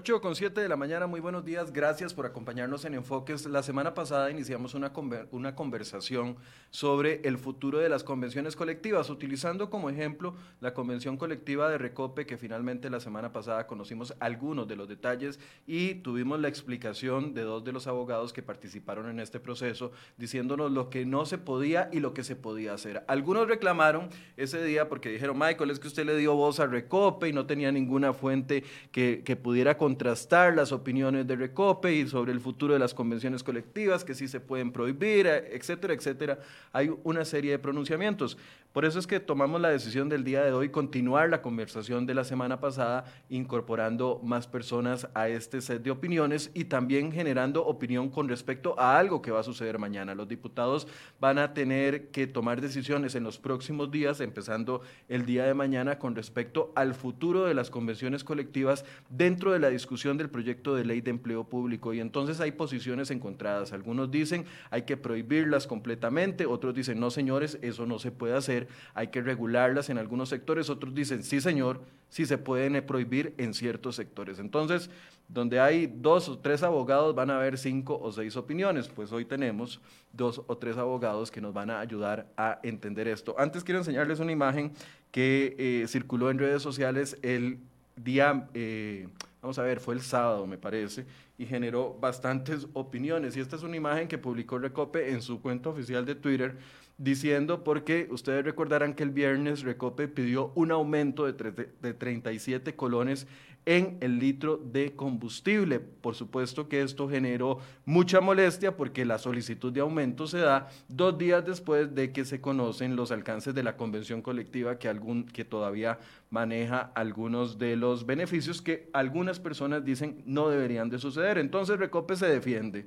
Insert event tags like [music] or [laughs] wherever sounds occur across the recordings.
8 con 7 de la mañana, muy buenos días, gracias por acompañarnos en Enfoques. La semana pasada iniciamos una, una conversación sobre el futuro de las convenciones colectivas, utilizando como ejemplo la convención colectiva de Recope, que finalmente la semana pasada conocimos algunos de los detalles y tuvimos la explicación de dos de los abogados que participaron en este proceso, diciéndonos lo que no se podía y lo que se podía hacer. Algunos reclamaron ese día porque dijeron, Michael, es que usted le dio voz a Recope y no tenía ninguna fuente que, que pudiera contrastar las opiniones de Recope y sobre el futuro de las convenciones colectivas, que sí se pueden prohibir, etcétera, etcétera. Hay una serie de pronunciamientos. Por eso es que tomamos la decisión del día de hoy continuar la conversación de la semana pasada, incorporando más personas a este set de opiniones y también generando opinión con respecto a algo que va a suceder mañana. Los diputados van a tener que tomar decisiones en los próximos días, empezando el día de mañana, con respecto al futuro de las convenciones colectivas dentro de la discusión del proyecto de ley de empleo público. Y entonces hay posiciones encontradas. Algunos dicen hay que prohibirlas completamente, otros dicen no, señores, eso no se puede hacer hay que regularlas en algunos sectores, otros dicen, sí señor, sí se pueden prohibir en ciertos sectores. Entonces, donde hay dos o tres abogados van a haber cinco o seis opiniones, pues hoy tenemos dos o tres abogados que nos van a ayudar a entender esto. Antes quiero enseñarles una imagen que eh, circuló en redes sociales el día... Eh, vamos a ver, fue el sábado me parece, y generó bastantes opiniones. Y esta es una imagen que publicó Recope en su cuenta oficial de Twitter, diciendo porque ustedes recordarán que el viernes Recope pidió un aumento de, de 37 colones en el litro de combustible. Por supuesto que esto generó mucha molestia porque la solicitud de aumento se da dos días después de que se conocen los alcances de la convención colectiva que, algún, que todavía maneja algunos de los beneficios que algunas personas dicen no deberían de suceder. Entonces Recope se defiende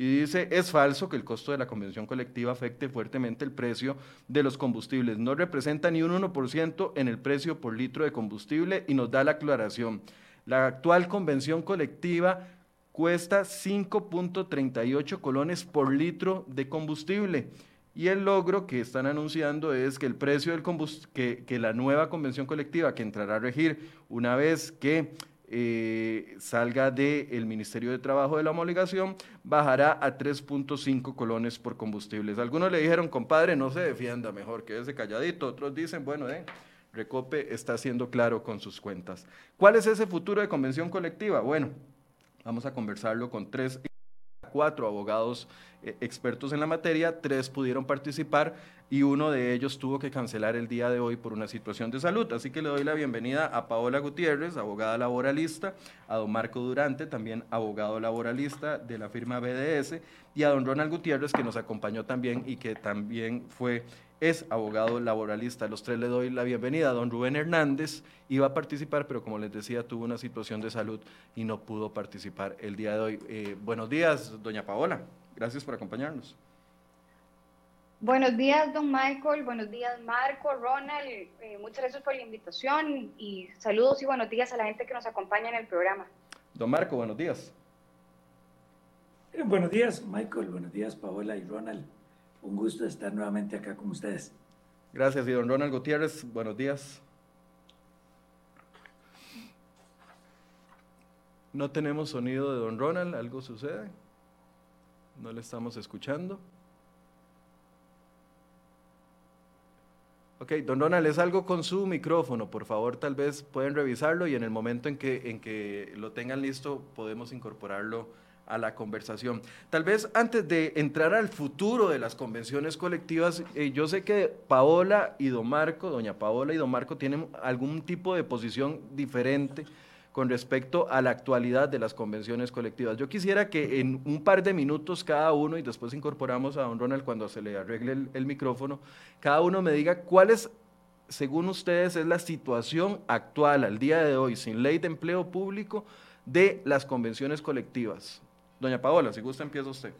y dice, es falso que el costo de la convención colectiva afecte fuertemente el precio de los combustibles. No representa ni un 1% en el precio por litro de combustible y nos da la aclaración. La actual convención colectiva cuesta 5.38 colones por litro de combustible. Y el logro que están anunciando es que el precio del que la nueva convención colectiva que entrará a regir una vez que eh, salga del Ministerio de Trabajo de la homologación, bajará a 3.5 colones por combustibles. Algunos le dijeron, compadre, no se defienda mejor, quédese calladito. Otros dicen, bueno, Recope está siendo claro con sus cuentas. ¿Cuál es ese futuro de convención colectiva? Bueno, vamos a conversarlo con tres cuatro abogados eh, expertos en la materia, tres pudieron participar y uno de ellos tuvo que cancelar el día de hoy por una situación de salud. Así que le doy la bienvenida a Paola Gutiérrez, abogada laboralista, a don Marco Durante, también abogado laboralista de la firma BDS, y a don Ronald Gutiérrez, que nos acompañó también y que también fue es abogado laboralista. A los tres le doy la bienvenida. Don Rubén Hernández iba a participar, pero como les decía, tuvo una situación de salud y no pudo participar el día de hoy. Eh, buenos días, doña Paola. Gracias por acompañarnos. Buenos días, don Michael. Buenos días, Marco, Ronald. Eh, muchas gracias por la invitación y saludos y buenos días a la gente que nos acompaña en el programa. Don Marco, buenos días. Eh, buenos días, Michael. Buenos días, Paola y Ronald. Un gusto estar nuevamente acá con ustedes. Gracias. Y don Ronald Gutiérrez, buenos días. No tenemos sonido de don Ronald, ¿algo sucede? No le estamos escuchando. Ok, don Ronald, es algo con su micrófono, por favor, tal vez pueden revisarlo y en el momento en que, en que lo tengan listo podemos incorporarlo a la conversación. Tal vez antes de entrar al futuro de las convenciones colectivas, eh, yo sé que Paola y don Marco, doña Paola y don Marco tienen algún tipo de posición diferente con respecto a la actualidad de las convenciones colectivas. Yo quisiera que en un par de minutos cada uno, y después incorporamos a don Ronald cuando se le arregle el, micrófono, cada uno me diga cuál es, según ustedes, es la situación actual al día de hoy, sin ley de empleo público, de las convenciones colectivas. Doña Paola, si gusta, empieza usted.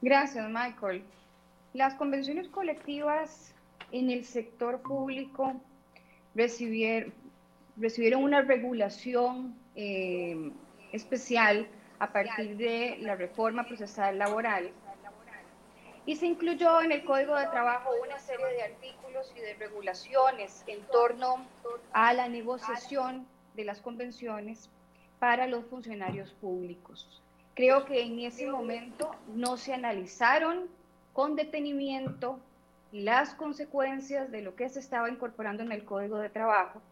Gracias, Michael. Las convenciones colectivas en el sector público recibieron, una regulación eh, especial a partir de la reforma procesal laboral y se incluyó en el Código de Trabajo una serie de artículos y de regulaciones en torno a la negociación de las convenciones para los funcionarios públicos. Creo que en ese momento no se analizaron con detenimiento las consecuencias de lo que se estaba incorporando en el Código de Trabajo.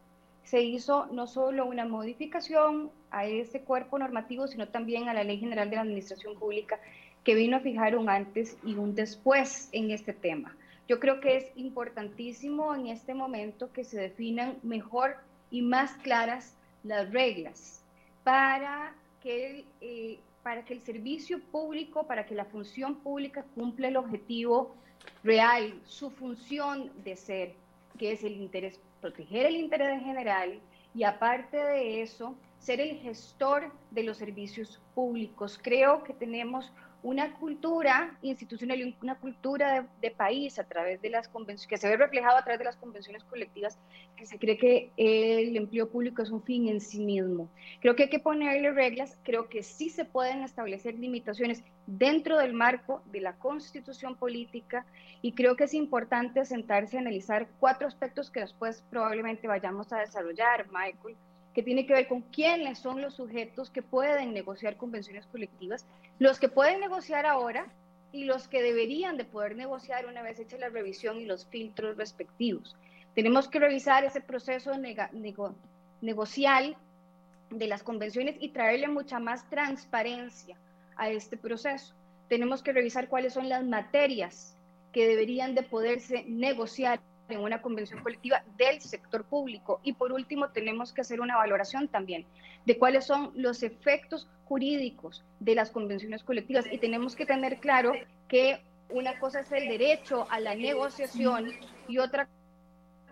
Se hizo no solo una modificación a ese cuerpo normativo, sino también a la Ley General de la Administración Pública, que vino a fijar un antes y un después en este tema. Yo creo que es importantísimo en este momento que se definan mejor y más claras las reglas para que, eh, para que el servicio público, para que la función pública cumpla el objetivo real, su función de ser, que es el interés, proteger el interés general y aparte de eso, ser el gestor de los servicios públicos. Creo que tenemos una cultura institucional y una cultura de, país a través de las convenciones, que se ve reflejado a través de las convenciones colectivas, que se cree que el empleo público es un fin en sí mismo. Creo que hay que ponerle reglas, creo que sí se pueden establecer limitaciones dentro del marco de la constitución política y creo que es importante sentarse a analizar cuatro aspectos que después probablemente vayamos a desarrollar, Michael que tiene que ver con quiénes son los sujetos que pueden negociar convenciones colectivas, los que pueden negociar ahora y los que deberían de poder negociar una vez hecha la revisión y los filtros respectivos. Tenemos que revisar ese proceso negocial de las convenciones y traerle mucha más transparencia a este proceso. Tenemos que revisar cuáles son las materias que deberían de poderse negociar en una convención colectiva del sector público. Y por último, tenemos que hacer una valoración también de cuáles son los efectos jurídicos de las convenciones colectivas. Y tenemos que tener claro que una cosa es el derecho a la negociación y otra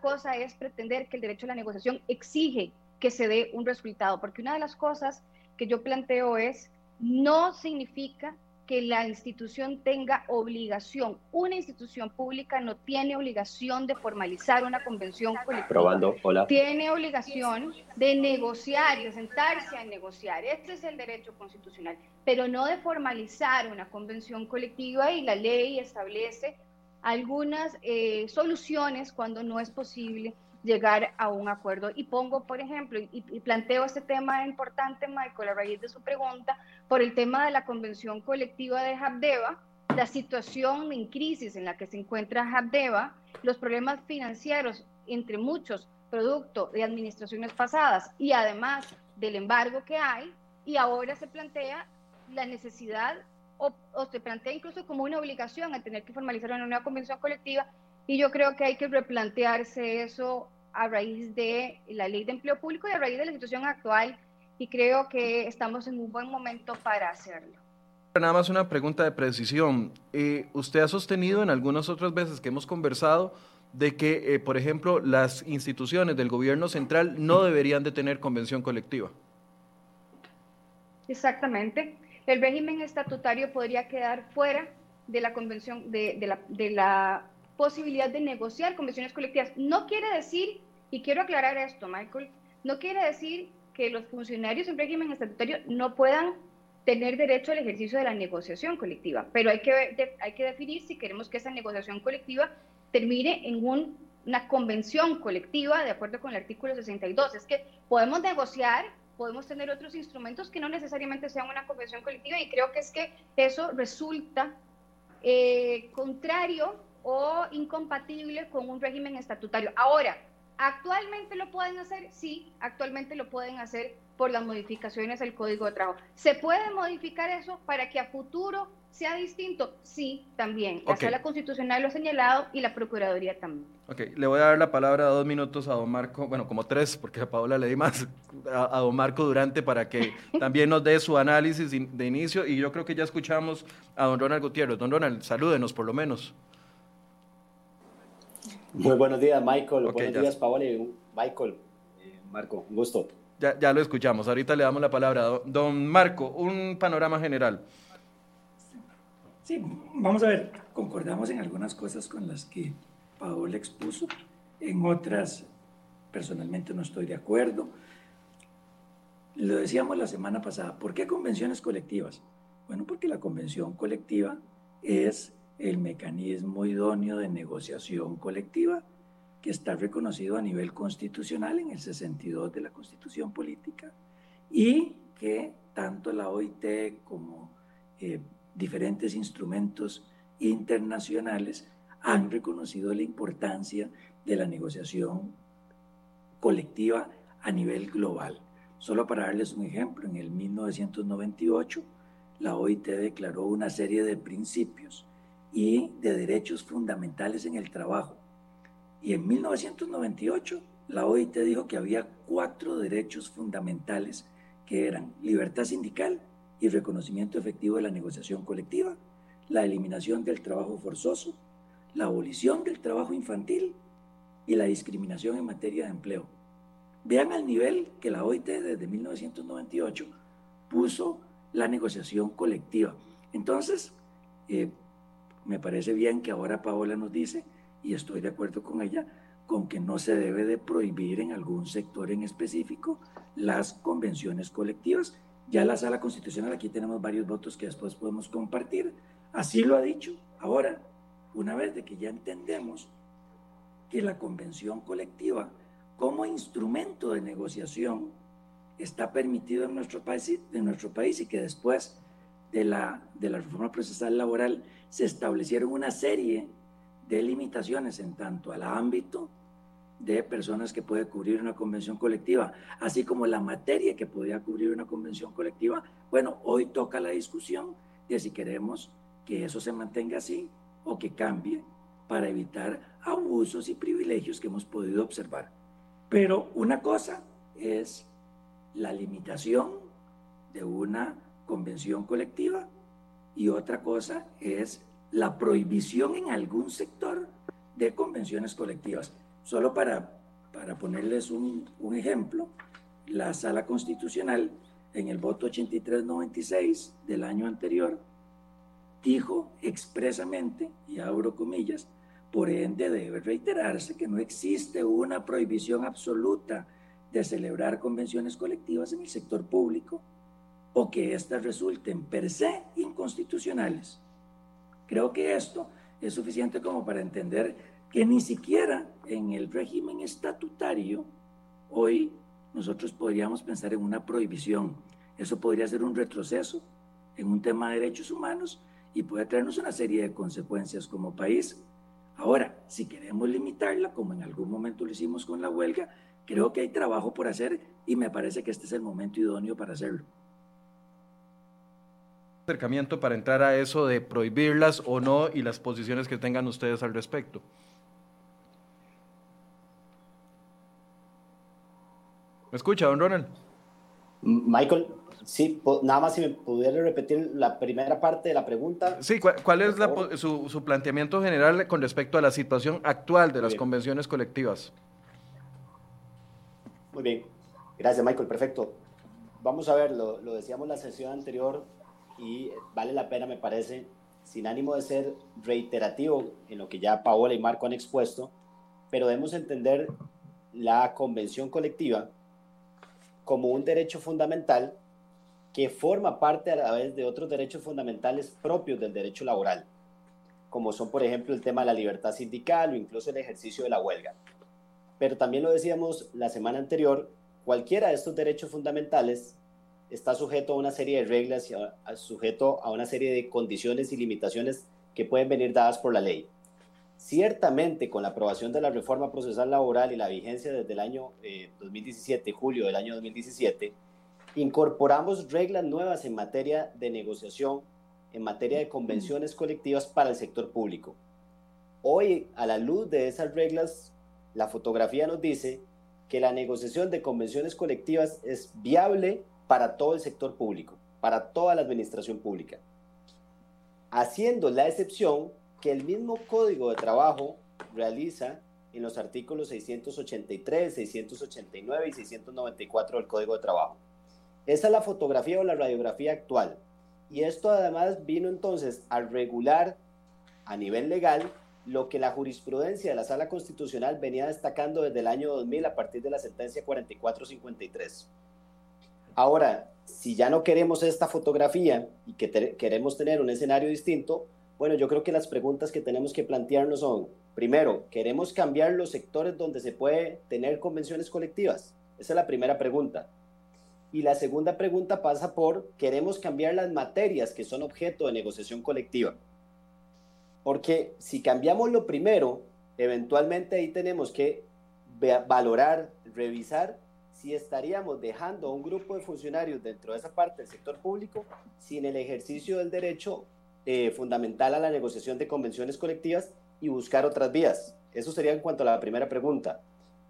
cosa es pretender que el derecho a la negociación exige que se dé un resultado. Porque una de las cosas que yo planteo es, no significa que la institución tenga obligación. Una institución pública no tiene obligación de formalizar una convención colectiva. Probando, hola. Tiene obligación de negociar y de sentarse a negociar. Este es el derecho constitucional, pero no de formalizar una convención colectiva y la ley establece algunas eh, soluciones cuando no es posible llegar a un acuerdo. Y pongo, por ejemplo, y, planteo este tema importante, Michael, a raíz de su pregunta, por el tema de la convención colectiva de Habdeba, la situación en crisis en la que se encuentra Habdeba, los problemas financieros, entre muchos, producto de administraciones pasadas y además del embargo que hay, y ahora se plantea la necesidad o, o se plantea incluso como una obligación a tener que formalizar una nueva convención colectiva y yo creo que hay que replantearse eso a raíz de la ley de empleo público y a raíz de la situación actual y creo que estamos en un buen momento para hacerlo. Nada más una pregunta de precisión. Eh, usted ha sostenido en algunas otras veces que hemos conversado de que, eh, por ejemplo, las instituciones del gobierno central no deberían de tener convención colectiva. Exactamente. El régimen estatutario podría quedar fuera de la convención de, de, la, de la posibilidad de negociar convenciones colectivas. No quiere decir, y quiero aclarar esto, Michael, no quiere decir que los funcionarios en régimen estatutario no puedan tener derecho al ejercicio de la negociación colectiva, pero hay que, hay que definir si queremos que esa negociación colectiva termine en una convención colectiva de acuerdo con el artículo 62. Es que podemos negociar, podemos tener otros instrumentos que no necesariamente sean una convención colectiva y creo que es que eso resulta eh, contrario o incompatible con un régimen estatutario. Ahora, ¿actualmente lo pueden hacer? Sí, actualmente lo pueden hacer por las modificaciones del Código de Trabajo. ¿Se puede modificar eso para que a futuro sea distinto? Sí, también. La Sala Constitucional lo ha señalado y la Procuraduría también. Ok, le voy a dar la palabra dos minutos a don Marco, bueno, como tres, porque a Paola le di más, a, don Marco Durante para que [laughs] también nos dé su análisis de inicio y yo creo que ya escuchamos a don Ronald Gutiérrez. Don Ronald, salúdenos por lo menos. Muy buenos días, Michael. buenos días, Paola Michael, eh, Marco, un gusto. Ya, ya, lo escuchamos. Ahorita le damos la palabra. Don Marco, un panorama general. Sí, vamos a ver. Concordamos en algunas cosas con las que Paola expuso. En otras, personalmente no estoy de acuerdo. Lo decíamos la semana pasada. ¿Por qué convenciones colectivas? Bueno, porque la convención colectiva es el mecanismo idóneo de negociación colectiva que está reconocido a nivel constitucional en el 62 de la Constitución Política y que tanto la OIT como eh, diferentes instrumentos internacionales han reconocido la importancia de la negociación colectiva a nivel global. Solo para darles un ejemplo, en el 1998 la OIT declaró una serie de principios y de derechos fundamentales en el trabajo. Y en 1998 la OIT dijo que había cuatro derechos fundamentales que eran libertad sindical y reconocimiento efectivo de la negociación colectiva, la eliminación del trabajo forzoso, la abolición del trabajo infantil y la discriminación en materia de empleo. Vean al nivel que la OIT desde 1998 puso la negociación colectiva. Entonces, eh, me parece bien que ahora Paola nos dice, y estoy de acuerdo con ella, con que no se debe de prohibir en algún sector en específico las convenciones colectivas. Ya la sala constitucional, aquí tenemos varios votos que después podemos compartir, así lo ha dicho. Ahora, una vez de que ya entendemos que la convención colectiva como instrumento de negociación está permitido en nuestro país, en nuestro país y que después de la, de la reforma procesal laboral se establecieron una serie de limitaciones en tanto al ámbito de personas que puede cubrir una convención colectiva, así como la materia que podría cubrir una convención colectiva. Bueno, hoy toca la discusión de si queremos que eso se mantenga así o que cambie para evitar abusos y privilegios que hemos podido observar. Pero una cosa es la limitación de una convención colectiva y otra cosa es la prohibición en algún sector de convenciones colectivas. Solo para, para ponerles un, un ejemplo, la sala constitucional en el voto 8396 del año anterior dijo expresamente, y abro comillas, por ende debe reiterarse que no existe una prohibición absoluta de celebrar convenciones colectivas en el sector público o que éstas resulten per se inconstitucionales. Creo que esto es suficiente como para entender que ni siquiera en el régimen estatutario hoy nosotros podríamos pensar en una prohibición. Eso podría ser un retroceso en un tema de derechos humanos y puede traernos una serie de consecuencias como país. Ahora, si queremos limitarla, como en algún momento lo hicimos con la huelga, creo que hay trabajo por hacer y me parece que este es el momento idóneo para hacerlo. Acercamiento para entrar a eso de prohibirlas o no y las posiciones que tengan ustedes al respecto. ¿Me escucha, don Ronald? Michael, Sí, nada más si me pudiera repetir la primera parte de la pregunta. Sí, ¿cuál, es su, planteamiento general con respecto a la situación actual de las convenciones colectivas? Muy bien, gracias Michael, perfecto. Vamos a ver, lo, lo decíamos la sesión anterior y vale la pena, me parece, sin ánimo de ser reiterativo en lo que ya Paola y Marco han expuesto, pero debemos entender la convención colectiva como un derecho fundamental que forma parte a la vez de otros derechos fundamentales propios del derecho laboral, como son, por ejemplo, el tema de la libertad sindical o incluso el ejercicio de la huelga. Pero también lo decíamos la semana anterior, cualquiera de estos derechos fundamentales está sujeto a una serie de reglas y sujeto a una serie de condiciones y limitaciones que pueden venir dadas por la ley. Ciertamente, con la aprobación de la reforma procesal laboral y la vigencia desde el año 2017, eh, julio del año 2017, Incorporamos reglas nuevas en materia de negociación, en materia de convenciones colectivas para el sector público. Hoy, a la luz de esas reglas, la fotografía nos dice que la negociación de convenciones colectivas es viable para todo el sector público, para toda la administración pública, haciendo la excepción que el mismo Código de Trabajo realiza en los artículos 683, 689 y 694 del Código de Trabajo. Esa es la fotografía o la radiografía actual. Y esto además vino entonces a regular a nivel legal lo que la jurisprudencia de la Sala Constitucional venía destacando desde el año 2000 a partir de la sentencia 4453. Ahora, si ya no queremos esta fotografía y que queremos tener un escenario distinto, bueno, yo creo que las preguntas que tenemos que plantearnos son, Primero, ¿queremos cambiar los sectores donde se puede tener convenciones colectivas? Esa es la primera pregunta. Y la segunda pregunta pasa por, ¿queremos cambiar las materias que son objeto de negociación colectiva? Porque si cambiamos lo primero, eventualmente ahí tenemos que valorar, revisar si estaríamos dejando a un grupo de funcionarios dentro de esa parte del sector público sin el ejercicio del derecho eh, fundamental a la negociación de convenciones colectivas y buscar otras vías. Eso sería en cuanto a la primera pregunta.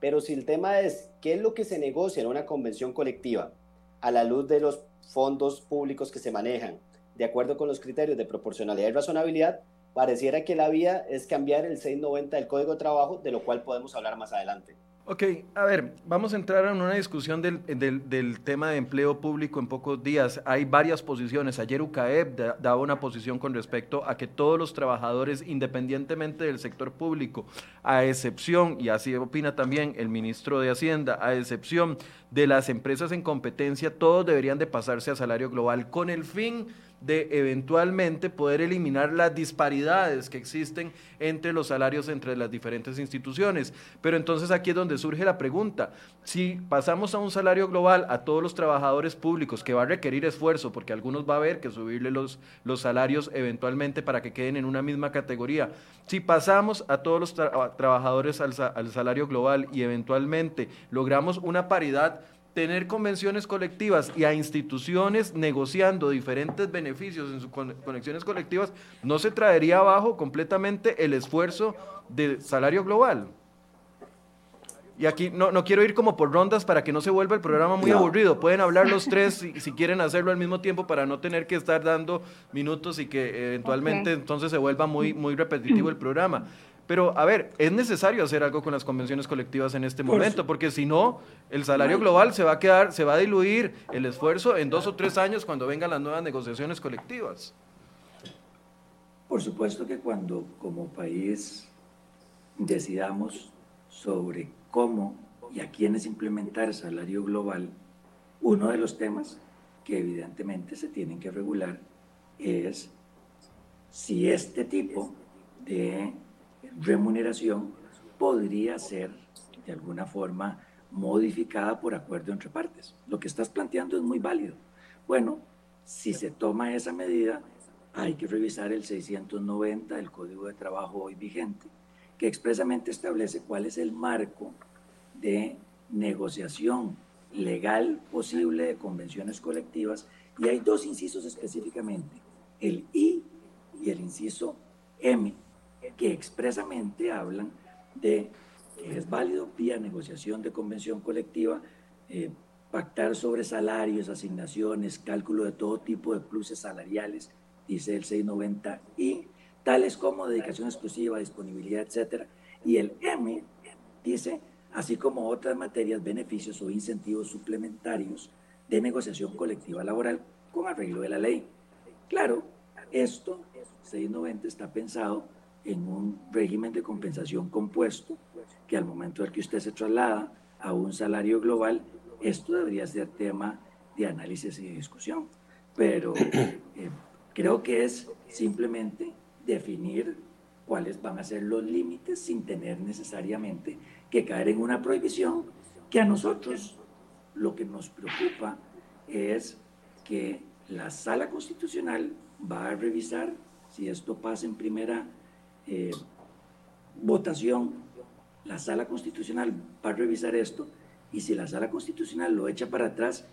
Pero si el tema es qué es lo que se negocia en una convención colectiva a la luz de los fondos públicos que se manejan, de acuerdo con los criterios de proporcionalidad y razonabilidad, pareciera que la vía es cambiar el 690 del Código de Trabajo, de lo cual podemos hablar más adelante. Ok, a ver, vamos a entrar en una discusión del, del, tema de empleo público en pocos días. Hay varias posiciones. Ayer UCAEP daba una posición con respecto a que todos los trabajadores, independientemente del sector público, a excepción, y así opina también el ministro de Hacienda, a excepción de las empresas en competencia, todos deberían de pasarse a salario global con el fin de eventualmente poder eliminar las disparidades que existen entre los salarios entre las diferentes instituciones. Pero entonces aquí es donde surge la pregunta, si pasamos a un salario global a todos los trabajadores públicos, que va a requerir esfuerzo, porque algunos va a haber que subirle los, los salarios eventualmente para que queden en una misma categoría, si pasamos a todos los trabajadores al, al salario global y eventualmente logramos una paridad, tener convenciones colectivas y a instituciones negociando diferentes beneficios en sus conexiones colectivas, no se traería abajo completamente el esfuerzo de salario global. Y aquí no, no quiero ir como por rondas para que no se vuelva el programa muy aburrido. Pueden hablar los tres si, si, quieren hacerlo al mismo tiempo para no tener que estar dando minutos y que eventualmente entonces se vuelva muy, muy repetitivo el programa. Pero, a ver, es necesario hacer algo con las convenciones colectivas en este momento, porque si no, el salario global se va a quedar, se va a diluir el esfuerzo en dos o tres años cuando vengan las nuevas negociaciones colectivas. Por supuesto que cuando como país decidamos sobre cómo y a quiénes implementar el salario global, uno de los temas que evidentemente se tienen que regular es si este tipo de remuneración podría ser de alguna forma modificada por acuerdo entre partes. Lo que estás planteando es muy válido. Bueno, si se toma esa medida, hay que revisar el 690 del Código de Trabajo hoy vigente, que expresamente establece cuál es el marco de negociación legal posible de convenciones colectivas y hay dos incisos específicamente, el I y el inciso M, que expresamente hablan de que es válido vía negociación de convención colectiva eh, pactar sobre salarios, asignaciones, cálculo de todo tipo de pluses salariales, dice el 690, y tales como dedicación exclusiva, disponibilidad, etcétera. Y el M dice, así como otras materias, beneficios o incentivos suplementarios de negociación colectiva laboral con arreglo de la ley. Claro, esto, 690, está pensado en un régimen de compensación compuesto, que al momento del que usted se traslada a un salario global, esto debería ser tema de análisis y discusión. Pero [clears throat] eh, creo que es simplemente definir cuáles van a ser los límites sin tener necesariamente que caer en una prohibición que a nosotros lo que nos preocupa es que la sala constitucional va a revisar si esto pasa en primera eh, votación, la sala constitucional va a revisar esto y si la sala constitucional lo echa para atrás,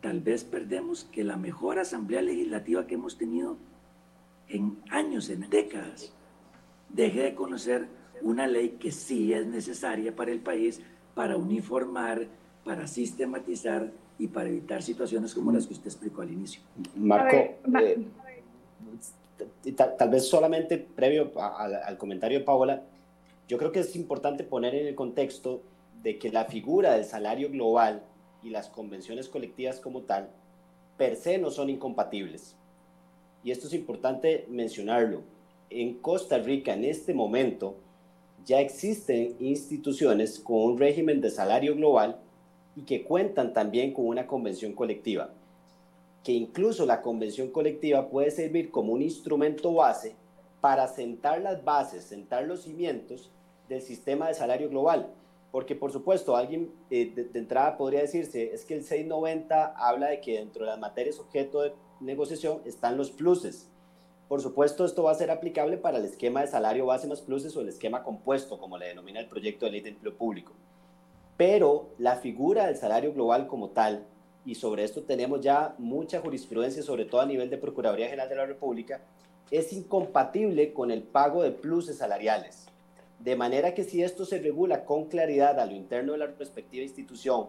tal vez perdemos que la mejor asamblea legislativa que hemos tenido en años, en décadas, deje de conocer una ley que sí es necesaria para el país para uniformar, para sistematizar y para evitar situaciones como las que usted explicó al inicio. Marco, eh, tal, vez solamente previo al comentario de Paola, yo creo que es importante poner en el contexto de que la figura del salario global y las convenciones colectivas como tal, per se no son incompatibles. Y esto es importante mencionarlo. En Costa Rica, en este momento, ya existen instituciones con un régimen de salario global y que cuentan también con una convención colectiva que incluso la convención colectiva puede servir como un instrumento base para sentar las bases, sentar los cimientos del sistema de salario global. Porque, por supuesto, alguien eh, de, entrada podría decirse, es que el 690 habla de que dentro de las materias objeto de negociación están los pluses. Por supuesto, esto va a ser aplicable para el esquema de salario base más pluses o el esquema compuesto, como le denomina el proyecto de ley de empleo público. Pero la figura del salario global como tal, y sobre esto tenemos ya mucha jurisprudencia, sobre todo a nivel de Procuraduría General de la República, es incompatible con el pago de pluses salariales. De manera que si esto se regula con claridad a lo interno de la respectiva institución,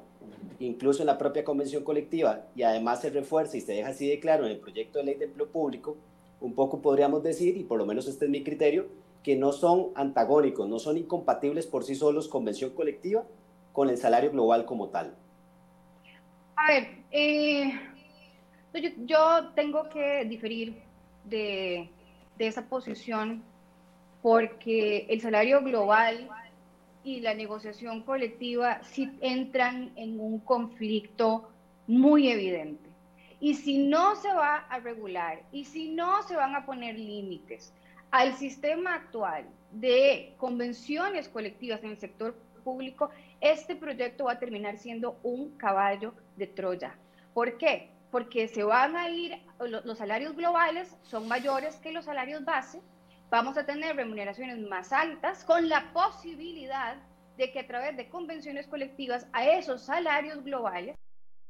incluso en la propia convención colectiva, y además se refuerza y se deja así de claro en el proyecto de ley de empleo público, un poco podríamos decir, y por lo menos este es mi criterio, que no son antagónicos, no son incompatibles por sí solos convención colectiva con el salario global como tal. A ver, eh, yo, tengo que diferir de, de esa posición porque el salario global y la negociación colectiva sí entran en un conflicto muy evidente. Y si no se va a regular y si no se van a poner límites al sistema actual de convenciones colectivas en el sector público, este proyecto va a terminar siendo un caballo de Troya. ¿Por qué? Porque se van a ir, los salarios globales son mayores que los salarios base, vamos a tener remuneraciones más altas con la posibilidad de que a través de convenciones colectivas a esos salarios globales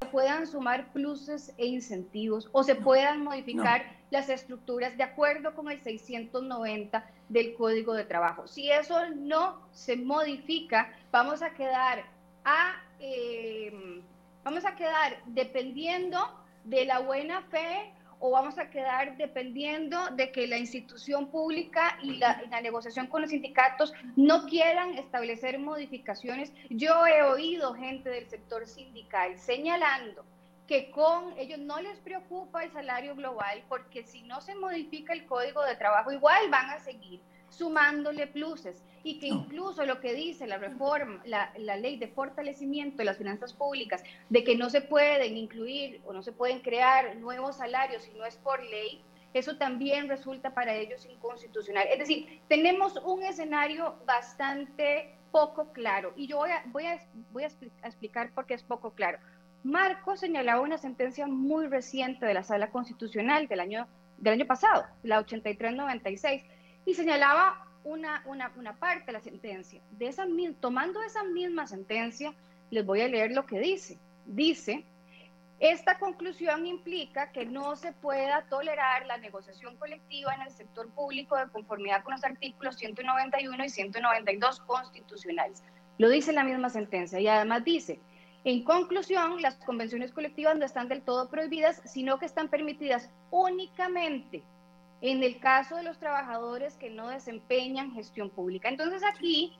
se puedan sumar pluses e incentivos o se puedan modificar las estructuras de acuerdo con el 690 del Código de Trabajo. Si eso no se modifica, vamos a quedar a, eh, vamos a quedar dependiendo de la buena fe o vamos a quedar dependiendo de que la institución pública y la, negociación con los sindicatos no quieran establecer modificaciones. Yo he oído gente del sector sindical señalando que con ellos no les preocupa el salario global porque si no se modifica el código de trabajo igual van a seguir sumándole pluses y que incluso lo que dice la reforma, la, la, ley de fortalecimiento de las finanzas públicas, de que no se pueden incluir o no se pueden crear nuevos salarios si no es por ley, eso también resulta para ellos inconstitucional. Es decir, tenemos un escenario bastante poco claro y yo voy a, voy a, voy a explicar por qué es poco claro. Marco señalaba una sentencia muy reciente de la Sala Constitucional del año, del año pasado, la 8396, y señalaba una, una, una parte de la sentencia. De esa, tomando esa misma sentencia, les voy a leer lo que dice. Dice, esta conclusión implica que no se pueda tolerar la negociación colectiva en el sector público de conformidad con los artículos 191 y 192 constitucionales. Lo dice la misma sentencia y además dice, en conclusión, las convenciones colectivas no están del todo prohibidas, sino que están permitidas únicamente en el caso de los trabajadores que no desempeñan gestión pública. Entonces aquí,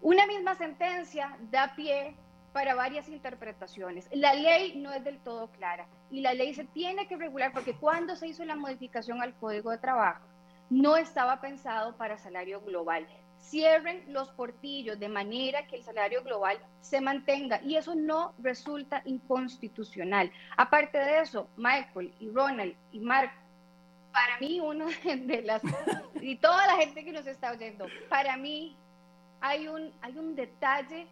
una misma sentencia da pie para varias interpretaciones. La ley no es del todo clara y la ley se tiene que regular porque cuando se hizo la modificación al Código de Trabajo, no estaba pensado para salario global. Cierren los portillos de manera que el salario global se mantenga y eso no resulta inconstitucional. Aparte de eso, Michael y Ronald y Mark para mí, uno [laughs] de las, y toda la gente que nos está oyendo, para mí hay un, hay un detalle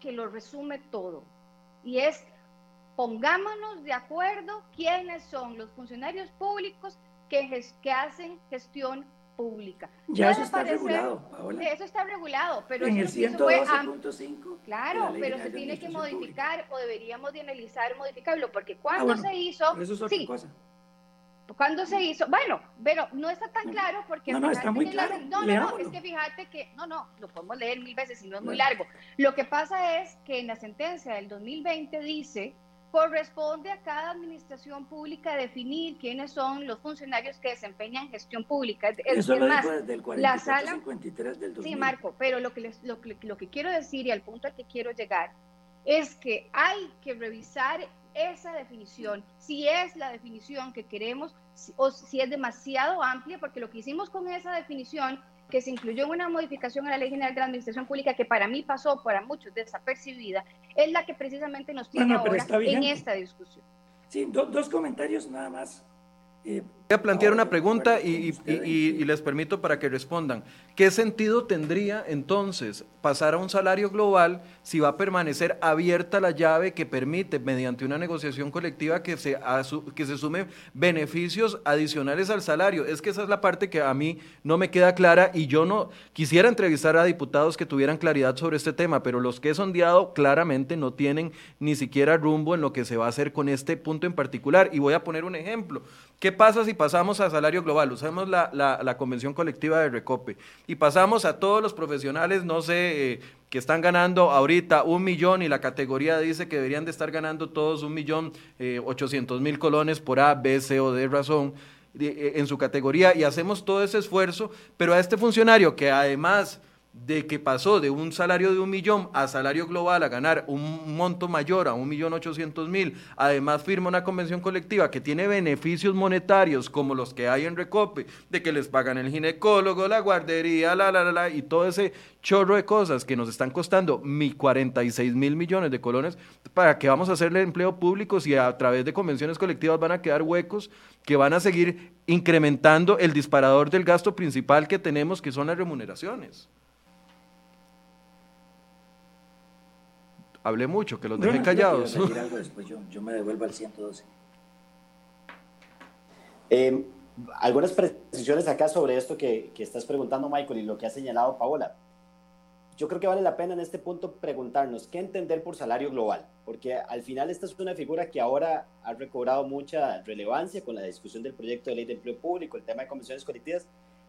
que lo resume todo, y es pongámonos de acuerdo quiénes son los funcionarios públicos que, que hacen gestión pública. Ya eso está regulado, Eso está regulado, pero en el 112.5. Claro, pero se tiene que modificar o deberíamos de analizar modificarlo, porque ah, cuando se hizo... Eso es otra cosa cuando se hizo? Bueno, pero no está tan claro porque... No, no, está muy claro. no, no, no, es que fíjate que, no, no, lo podemos leer mil veces y no es muy largo. Lo que pasa es que en la sentencia del 2020 dice, corresponde a cada administración pública definir quiénes son los funcionarios que desempeñan gestión pública. Es, Eso lo más, desde el 44, la sala, 53 del 2000. Sí, Marco, pero lo que, les, lo, lo que quiero decir y al punto al que quiero llegar es que hay que revisar esa definición, si es la definición que queremos o si es demasiado amplia, porque lo que hicimos con esa definición, que se incluyó en una modificación a la Ley General de la Administración Pública, que para mí pasó para muchos desapercibida, es la que precisamente nos tiene ahora en esta discusión. Sí, dos comentarios nada más. Eh, Voy a plantear una pregunta y, les permito para que respondan. ¿Qué sentido tendría entonces pasar a un salario global si va a permanecer abierta la llave que permite, mediante una negociación colectiva, que se, que se sume beneficios adicionales al salario? Es que esa es la parte que a mí no me queda clara y yo no quisiera entrevistar a diputados que tuvieran claridad sobre este tema, pero los que he sondeado claramente no tienen ni siquiera rumbo en lo que se va a hacer con este punto en particular. Y voy a poner un ejemplo. ¿Qué pasa si pasamos a salario global? Usamos la, convención colectiva de Recope y pasamos a todos los profesionales, no sé, eh, que están ganando ahorita un millón y la categoría dice que deberían de estar ganando todos un millón eh, ochocientos mil colones por A, B, C o D razón eh, en su categoría y hacemos todo ese esfuerzo, pero a este funcionario que además de que pasó de un salario de un millón a salario global a ganar un monto mayor a un millón ochocientos mil, además firma una convención colectiva que tiene beneficios monetarios como los que hay en Recope, de que les pagan el ginecólogo, la guardería, la, la, la, la, y todo ese chorro de cosas que nos están costando mi 46 mil millones de colones, ¿para qué vamos a hacerle empleo público si a través de convenciones colectivas van a quedar huecos que van a seguir incrementando el disparador del gasto principal que tenemos, que son las remuneraciones? Hablé mucho, que los dejé callados. [laughs] yo, me devuelvo al 112. Em, algunas precisiones acá sobre esto que, que, estás preguntando, Michael, y lo que ha señalado Paola. Yo creo que vale la pena en este punto preguntarnos qué entender por salario global, porque al final esta es una figura que ahora ha recobrado mucha relevancia con la discusión del proyecto de ley de empleo público, el tema de convenciones colectivas,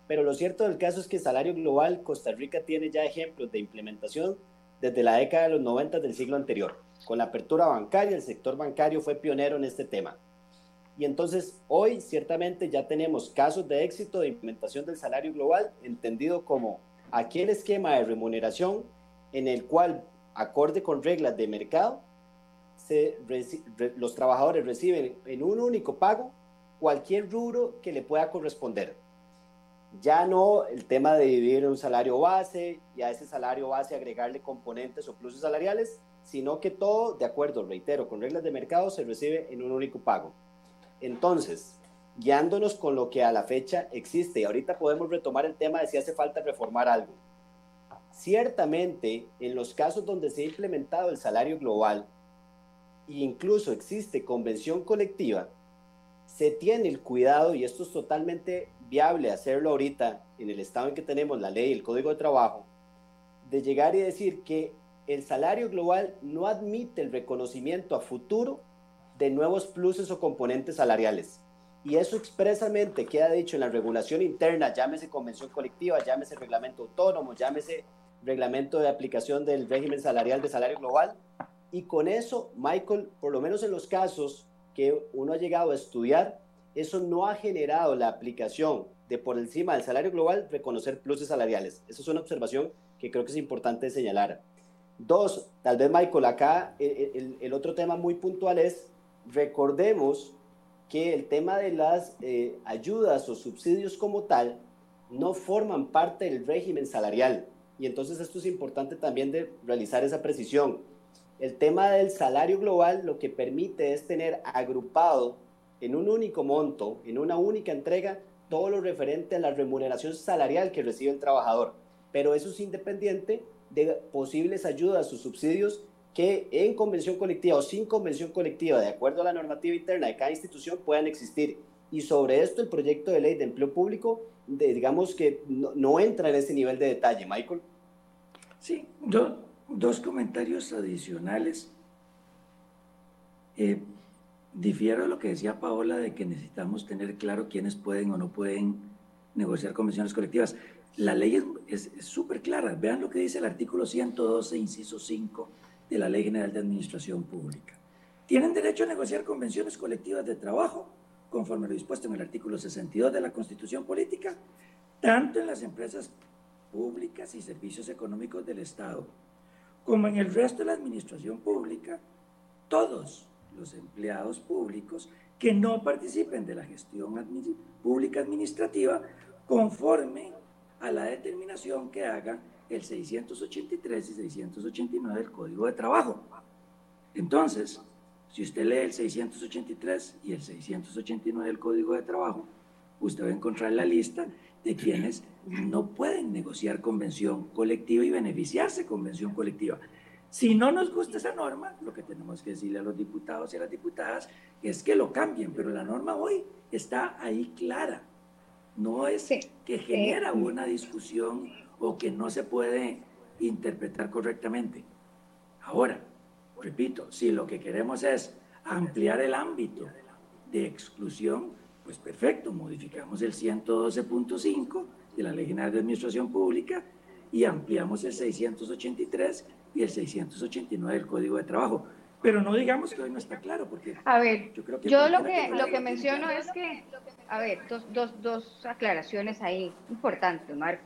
pero lo cierto del caso es que salario global, Costa Rica tiene ya ejemplos de implementación desde la década de los 90 del siglo anterior. Con la apertura bancaria, el sector bancario fue pionero en este tema. Y entonces hoy ciertamente ya tenemos casos de éxito de implementación del salario global, entendido como aquel esquema de remuneración en el cual, acorde con reglas de mercado, los trabajadores reciben en un único pago cualquier rubro que le pueda corresponder ya no el tema de dividir un salario base y a ese salario base agregarle componentes o pluses salariales, sino que todo, de acuerdo, reitero, con reglas de mercado, se recibe en un único pago. Entonces, guiándonos con lo que a la fecha existe, y ahorita podemos retomar el tema de si hace falta reformar algo. Ciertamente, en los casos donde se ha implementado el salario global e incluso existe convención colectiva, se tiene el cuidado, y esto es totalmente viable hacerlo ahorita en el estado en que tenemos la ley, el código de trabajo, de llegar y decir que el salario global no admite el reconocimiento a futuro de nuevos pluses o componentes salariales. Y eso expresamente queda dicho en la regulación interna, llámese convención colectiva, llámese reglamento autónomo, llámese reglamento de aplicación del régimen salarial de salario global. Y con eso, Michael, por lo menos en los casos que uno ha llegado a estudiar, eso no ha generado la aplicación de por encima del salario global reconocer pluses salariales. Esa es una observación que creo que es importante señalar. Dos, tal vez Michael, acá el, otro tema muy puntual es, recordemos que el tema de las eh, ayudas o subsidios como tal no forman parte del régimen salarial. Y entonces esto es importante también de realizar esa precisión. El tema del salario global lo que permite es tener agrupado en un único monto, en una única entrega, todo lo referente a la remuneración salarial que recibe el trabajador. Pero eso es independiente de posibles ayudas o subsidios que en convención colectiva o sin convención colectiva, de acuerdo a la normativa interna de cada institución, puedan existir. Y sobre esto el proyecto de ley de empleo público, digamos que no, entra en ese nivel de detalle. Michael. Sí, dos comentarios adicionales. Eh, Difiero de lo que decía Paola de que necesitamos tener claro quiénes pueden o no pueden negociar convenciones colectivas. La ley es súper clara. Vean lo que dice el artículo 112, inciso 5 de la Ley General de Administración Pública. Tienen derecho a negociar convenciones colectivas de trabajo, conforme lo dispuesto en el artículo 62 de la Constitución Política, tanto en las empresas públicas y servicios económicos del Estado, como en el resto de la administración pública, todos los empleados públicos que no participen de la gestión pública administrativa conforme a la determinación que haga el 683 y 689 del Código de Trabajo. Entonces, si usted lee el 683 y el 689 del Código de Trabajo, usted va a encontrar la lista de quienes no pueden negociar convención colectiva y beneficiarse convención colectiva. Si no nos gusta esa norma, lo que tenemos que decirle a los diputados y a las diputadas es que lo cambien, pero la norma hoy está ahí clara. No es que genera una discusión o que no se puede interpretar correctamente. Ahora, repito, si lo que queremos es ampliar el ámbito de exclusión, pues perfecto, modificamos el 112.5 de la Ley General de Administración Pública y ampliamos el 683 y el 689 del Código de Trabajo. Pero no digamos que hoy no está claro, porque... A ver, yo, creo que yo lo que, lo que menciono es que, a ver, dos, dos, dos aclaraciones ahí importantes, Marco.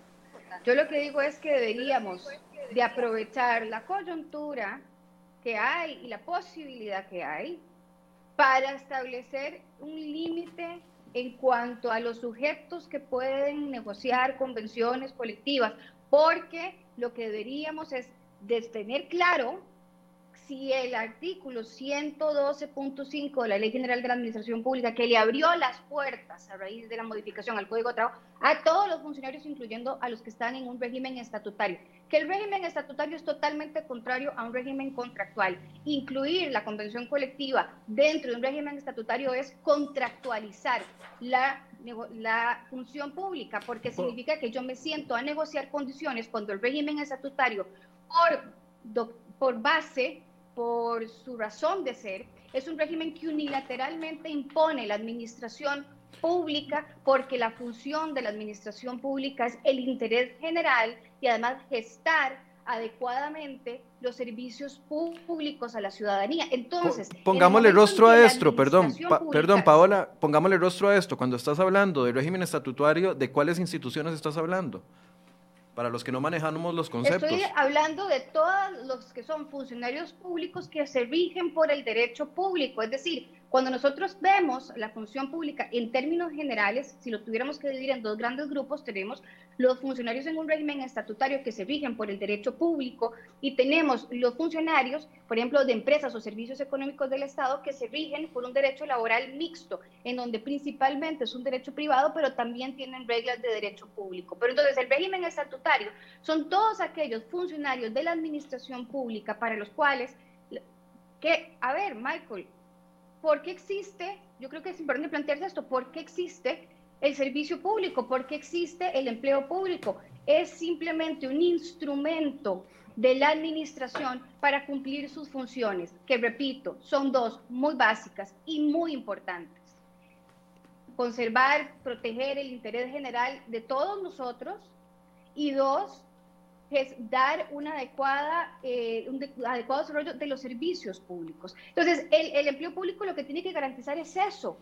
Yo lo que digo es que deberíamos de aprovechar la coyuntura que hay y la posibilidad que hay para establecer un límite en cuanto a los sujetos que pueden negociar convenciones colectivas, porque lo que deberíamos es de tener claro si el artículo 112.5 de la Ley General de la Administración Pública, que le abrió las puertas a raíz de la modificación al Código de Trabajo a todos los funcionarios, incluyendo a los que están en un régimen estatutario, que el régimen estatutario es totalmente contrario a un régimen contractual. Incluir la convención colectiva dentro de un régimen estatutario es contractualizar la la función pública, porque significa que yo me siento a negociar condiciones cuando el régimen estatutario, por, por base por su razón de ser, es un régimen que unilateralmente impone la administración pública porque la función de la administración pública es el interés general y además gestar adecuadamente los servicios públicos a la ciudadanía. Entonces, pongámosle rostro a esto, perdón, perdón, Paola, pongámosle rostro a esto. Cuando estás hablando del régimen estatutario, ¿de cuáles instituciones estás hablando? Para los que no manejamos los conceptos. Estoy hablando de todos los que son funcionarios públicos que se rigen por el derecho público, es decir, cuando nosotros vemos la función pública en términos generales, si lo tuviéramos que dividir en dos grandes grupos, tenemos los funcionarios en un régimen estatutario que se rigen por el derecho público y tenemos los funcionarios, por ejemplo, de empresas o servicios económicos del Estado que se rigen por un derecho laboral mixto, en donde principalmente es un derecho privado, pero también tienen reglas de derecho público. Pero entonces el régimen estatutario son todos aquellos funcionarios de la administración pública para los cuales que, a ver, Michael, ¿por qué existe? Yo creo que es importante plantearse esto, ¿por qué existe el servicio público? ¿Por qué existe el empleo público? Es simplemente un instrumento de la administración para cumplir sus funciones, que repito, son dos muy básicas y muy importantes. Conservar, proteger el interés general de todos nosotros y dos, es dar una adecuada, eh, un adecuado desarrollo de los servicios públicos. Entonces, el, el, empleo público lo que tiene que garantizar es eso.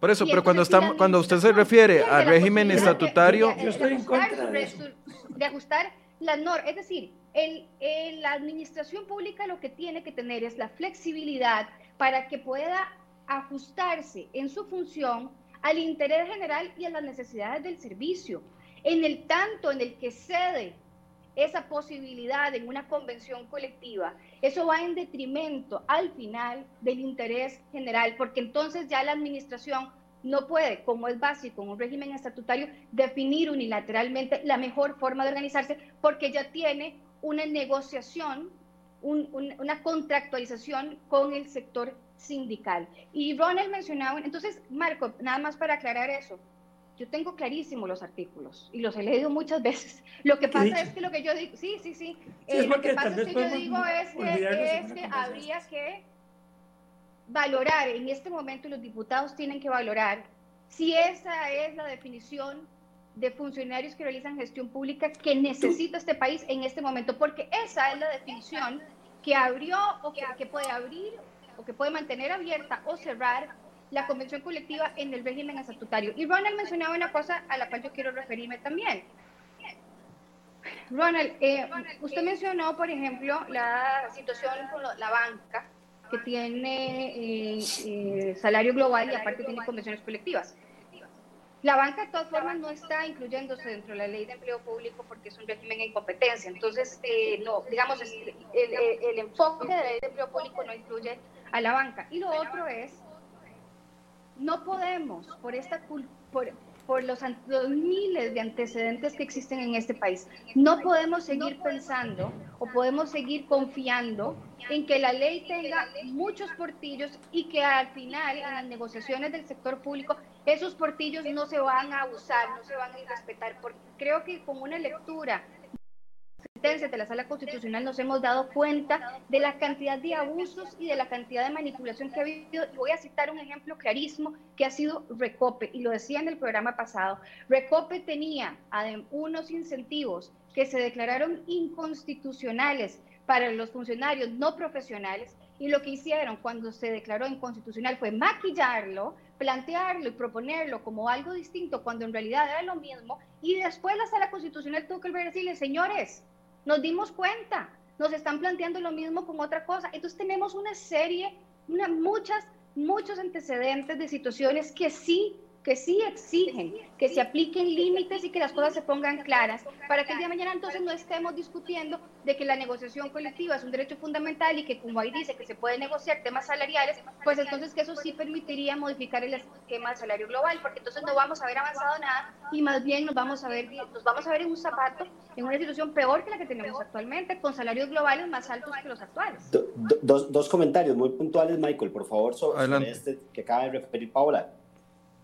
Por eso, pero cuando, estamos, cuando usted se refiere al régimen estatutario... Yo estoy en contra de, de ajustar las normas, es decir, el, la administración pública lo que tiene que tener es la flexibilidad para que pueda ajustarse en su función al interés general y a las necesidades del servicio. En el tanto en el que cede esa posibilidad en una convención colectiva, eso va en detrimento al final del interés general, porque entonces ya la administración no puede, como es básico en un régimen estatutario, definir unilateralmente la mejor forma de organizarse, porque ya tiene una negociación, una contractualización con el sector sindical. Y Ronald mencionaba, entonces, Marco, nada más para aclarar eso, yo tengo clarísimo los artículos y los he leído muchas [laughs] veces. Lo que pasa es que lo que yo digo, sí, sí, sí, eh, lo que pasa es que yo digo es que, es que habría que valorar, en este momento los diputados tienen que valorar si esa es la definición de funcionarios que realizan gestión pública que necesita este país en este momento, porque esa es la definición que abrió o que, que puede abrir o que puede mantener abierta o cerrar la convención colectiva en el régimen estatutario. Y Ronald mencionaba una cosa a la cual yo quiero referirme también. Ronald, eh, usted mencionó, por ejemplo, la situación con la banca, que tiene eh, eh, salario global y aparte tiene convenciones colectivas. La banca, de todas formas, no está incluyéndose dentro de la ley de empleo público porque es un régimen en competencia. Entonces, no, digamos, el, el enfoque de la ley de empleo público no incluye a la banca. Y lo otro es no podemos, por esta por, por los, miles de antecedentes que existen en este país, no podemos seguir pensando o podemos seguir confiando en que la ley tenga muchos portillos y que al final en las negociaciones del sector público esos portillos no se van a usar, no se van a respetar, porque creo que con una lectura de la Sala Constitucional nos hemos dado cuenta de la cantidad de abusos y de la cantidad de manipulación que ha habido. voy a citar un ejemplo clarísimo que ha sido Recope, y lo decía en el programa pasado. Recope tenía unos incentivos que se declararon inconstitucionales para los funcionarios no profesionales y lo que hicieron cuando se declaró inconstitucional fue maquillarlo, plantearlo y proponerlo como algo distinto cuando en realidad era lo mismo y después la sala constitucional tuvo que volver a decirle, señores, nos dimos cuenta, nos están planteando lo mismo con otra cosa. Entonces tenemos una serie, muchas, muchos antecedentes de situaciones que sí que sí exigen que se apliquen límites y que las cosas se pongan claras para que el día de mañana entonces no estemos discutiendo de que la negociación colectiva es un derecho fundamental y que como ahí dice que se puede negociar temas salariales, pues entonces que eso sí permitiría modificar el esquema de salario global, porque entonces no vamos a haber avanzado nada y más bien nos vamos a ver nos vamos a ver en un zapato en una situación peor que la que tenemos actualmente con salarios globales más altos que los actuales. dos, dos, comentarios muy puntuales, Michael, por favor, sobre este que acaba de referir Paola.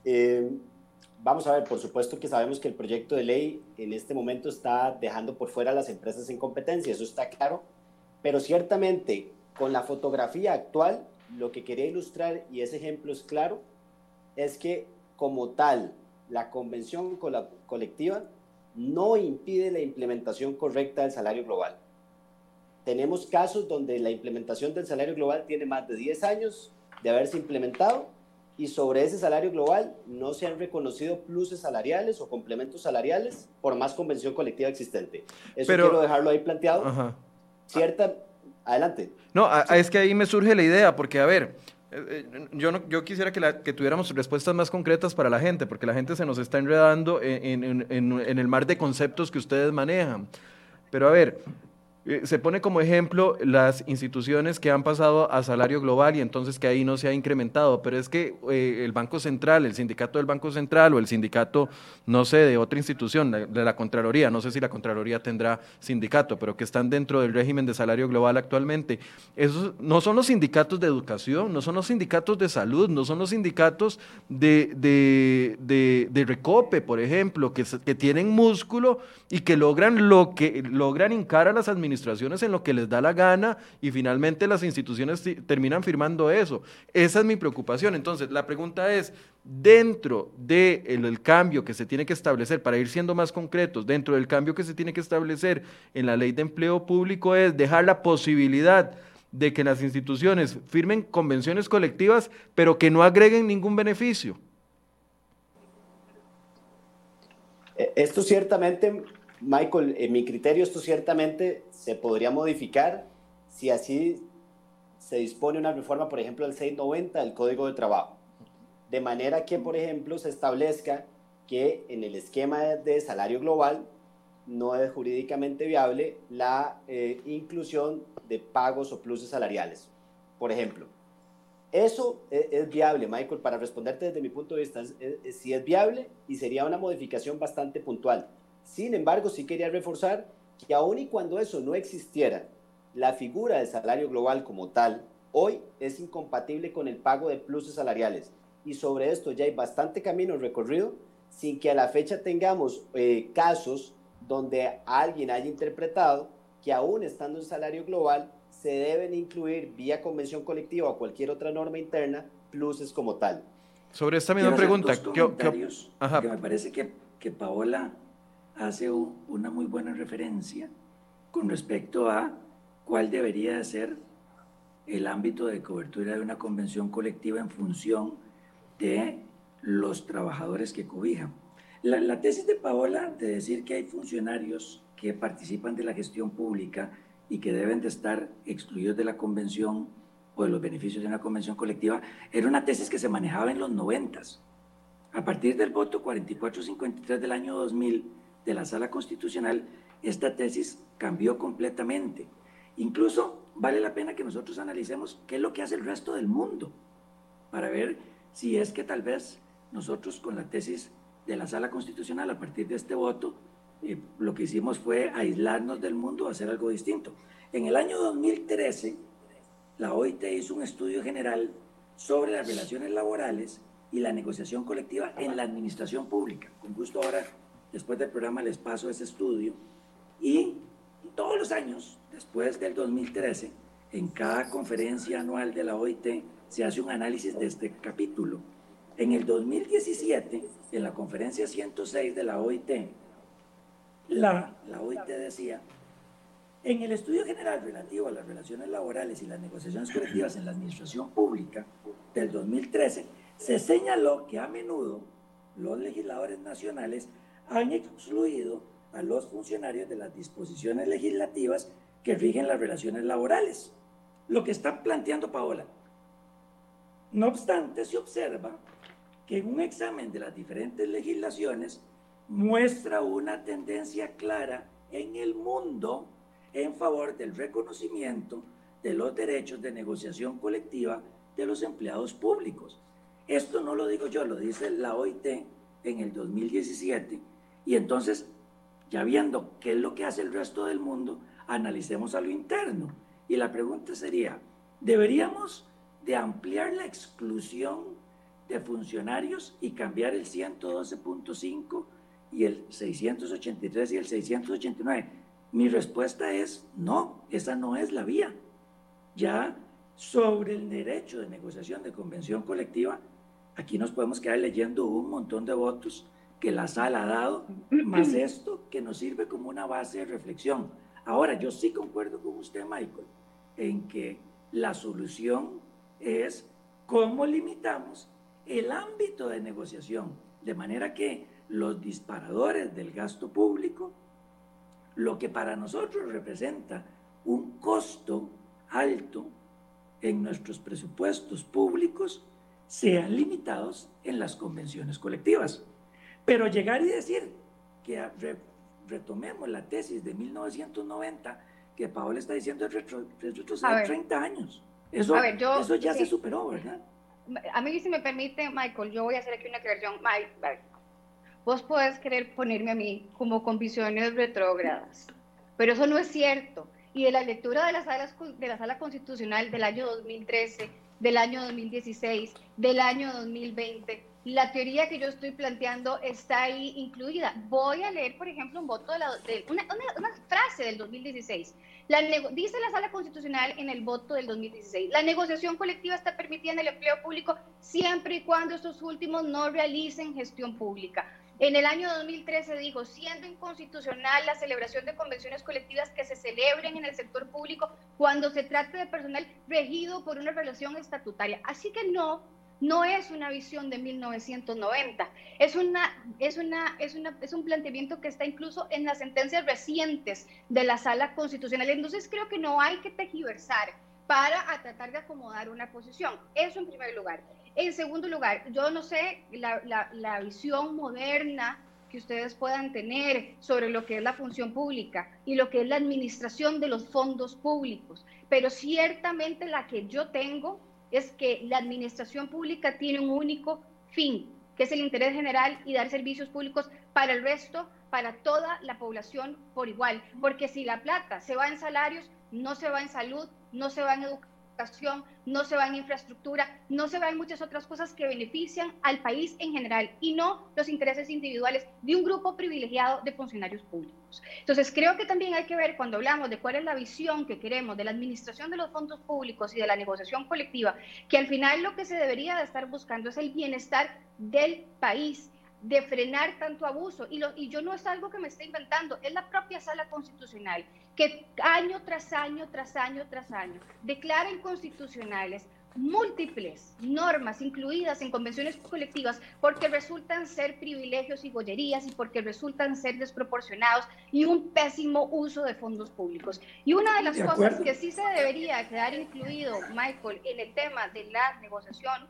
Eh, vamos a ver, por supuesto que sabemos que el proyecto de ley en este momento está dejando por fuera a las empresas en competencia, eso está claro, pero ciertamente con la fotografía actual, lo que quería ilustrar, y ese ejemplo es claro, es que como tal, la convención colectiva no impide la implementación correcta del salario global. Tenemos casos donde la implementación del salario global tiene más de 10 años de haberse implementado y sobre ese salario global no se han reconocido pluses salariales o complementos salariales por más convención colectiva existente. Eso quiero dejarlo ahí planteado. Cierta, adelante. No, es que ahí me surge la idea, porque a ver, eh, eh, yo, no, yo quisiera que, la, que, tuviéramos respuestas más concretas para la gente, porque la gente se nos está enredando en, en, en el mar de conceptos que ustedes manejan. Pero a ver, se pone como ejemplo las instituciones que han pasado a salario global y entonces que ahí no se ha incrementado, pero es que eh, el Banco Central, el sindicato del Banco Central o el sindicato, no sé, de otra institución, de la Contraloría, no sé si la Contraloría tendrá sindicato, pero que están dentro del régimen de salario global actualmente, esos no son los sindicatos de educación, no son los sindicatos de salud, no son los sindicatos de, de, de, recope, por ejemplo, que, que tienen músculo y que logran lo que logran hincar a las administraciones administraciones en lo que les da la gana y finalmente las instituciones terminan firmando eso. Esa es mi preocupación. Entonces, la pregunta es, dentro del cambio que se tiene que establecer, para ir siendo más concretos, dentro del cambio que se tiene que establecer en la ley de empleo público es dejar la posibilidad de que las instituciones firmen convenciones colectivas, pero que no agreguen ningún beneficio. Eh, esto ciertamente Michael, en mi criterio esto ciertamente se podría modificar si así se dispone una reforma, por ejemplo, del 690 del Código de Trabajo. De manera que, por ejemplo, se establezca que en el esquema de salario global no es jurídicamente viable la eh, inclusión de pagos o pluses salariales. Por ejemplo, eso e, es, viable, Michael, para responderte desde mi punto de vista, si es viable y sería una modificación bastante puntual. Sin embargo, sí quería reforzar que aun y cuando eso no existiera, la figura del salario global como tal, hoy es incompatible con el pago de pluses salariales. Y sobre esto ya hay bastante camino recorrido sin que a la fecha tengamos eh, casos donde alguien haya interpretado que aún estando en salario global se deben incluir vía convención colectiva o cualquier otra norma interna pluses como tal. Sobre esta misma pregunta, ¿qué, que me parece que, que Paola hace una muy buena referencia con respecto a cuál debería ser el ámbito de cobertura de una convención colectiva en función de los trabajadores que cobijan. La, la, tesis de Paola de decir que hay funcionarios que participan de la gestión pública y que deben de estar excluidos de la convención o de los beneficios de una convención colectiva era una tesis que se manejaba en los noventas. A partir del voto 4453 del año 2000, de la Sala Constitucional, esta tesis cambió completamente. Incluso vale la pena que nosotros analicemos qué es lo que hace el resto del mundo para ver si es que tal vez nosotros con la tesis de la sala constitucional a partir de este voto, eh, lo que hicimos fue aislarnos del mundo, hacer algo distinto. En el año 2013, la OIT hizo un estudio general sobre las relaciones laborales y la negociación colectiva en la administración pública. Con gusto ahora, después del programa, les paso ese estudio. Y todos los años, después del 2013, en cada conferencia anual de la OIT se hace un análisis de este capítulo. En el 2017, en la conferencia 106 de la OIT, la, la OIT decía, en el estudio general relativo a las relaciones laborales y las negociaciones colectivas en la administración pública del 2013, se señaló que a menudo los legisladores nacionales han excluido a los funcionarios de las disposiciones legislativas que rigen las relaciones laborales. Lo que está planteando Paola. No obstante, se observa que un examen de las diferentes legislaciones muestra una tendencia clara en el mundo en favor del reconocimiento de los derechos de negociación colectiva de los empleados públicos. Esto no lo digo yo, lo dice la OIT en el 2017. Y entonces, ya viendo qué es lo que hace el resto del mundo, analicemos a lo interno. Y la pregunta sería, ¿deberíamos de ampliar la exclusión de funcionarios y cambiar el 112.5 y el 683 y el 689? Mi respuesta es no, esa no es la vía. Ya sobre el derecho de negociación de convención colectiva, aquí nos podemos quedar leyendo un montón de votos que la sala ha dado, [clears throat] más esto que nos sirve como una base de reflexión. Ahora, yo sí concuerdo con usted, Michael, en que la solución es cómo limitamos el ámbito de negociación, de manera que los disparadores del gasto público, lo que para nosotros representa un costo alto en nuestros presupuestos públicos, sean limitados en las convenciones colectivas. Pero llegar y decir que retomemos la tesis de 1990, que Paola está diciendo es retroceder 30 años. Eso, eso ya se superó, ¿verdad? A mí, si me permite, Michael, yo voy a hacer aquí una aclaración. Vos podés querer ponerme a mí como con visiones retrógradas, pero eso no es cierto. Y de la lectura de, las salas, de la sala constitucional del año 2013, del año 2016, del año 2020, la teoría que yo estoy planteando está ahí incluida. Voy a leer, por ejemplo, un voto de, una, frase del 2016. La dice la Sala Constitucional en el voto del 2016, la negociación colectiva está permitida en el empleo público siempre y cuando estos últimos no realicen gestión pública. En el año 2013 dijo, siendo inconstitucional la celebración de convenciones colectivas que se celebren en el sector público cuando se trate de personal regido por una relación estatutaria. Así que no, no es una visión de 1990, es, una, es, una, es, una, es un planteamiento que está incluso en las sentencias recientes de la sala constitucional. Entonces creo que no hay que tejiversar para tratar de acomodar una posición. Eso en primer lugar. En segundo lugar, yo no sé la, la, la visión moderna que ustedes puedan tener sobre lo que es la función pública y lo que es la administración de los fondos públicos, pero ciertamente la que yo tengo es que la administración pública tiene un único fin, que es el interés general y dar servicios públicos para el resto, para toda la población por igual. Porque si la plata se va en salarios, no se va en salud, no se va en educación no se va en infraestructura, no se va en muchas otras cosas que benefician al país en general y no los intereses individuales de un grupo privilegiado de funcionarios públicos. Entonces, creo que también hay que ver cuando hablamos de cuál es la visión que queremos de la administración de los fondos públicos y de la negociación colectiva, que al final lo que se debería de estar buscando es el bienestar del país de frenar tanto abuso. Y, lo, y yo no es algo que me esté inventando, es la propia sala constitucional que año tras año, tras año, tras año, declara inconstitucionales múltiples normas incluidas en convenciones colectivas porque resultan ser privilegios y gollerías y porque resultan ser desproporcionados y un pésimo uso de fondos públicos. Y una de las cosas que sí se debería quedar incluido, Michael, en el tema de la negociación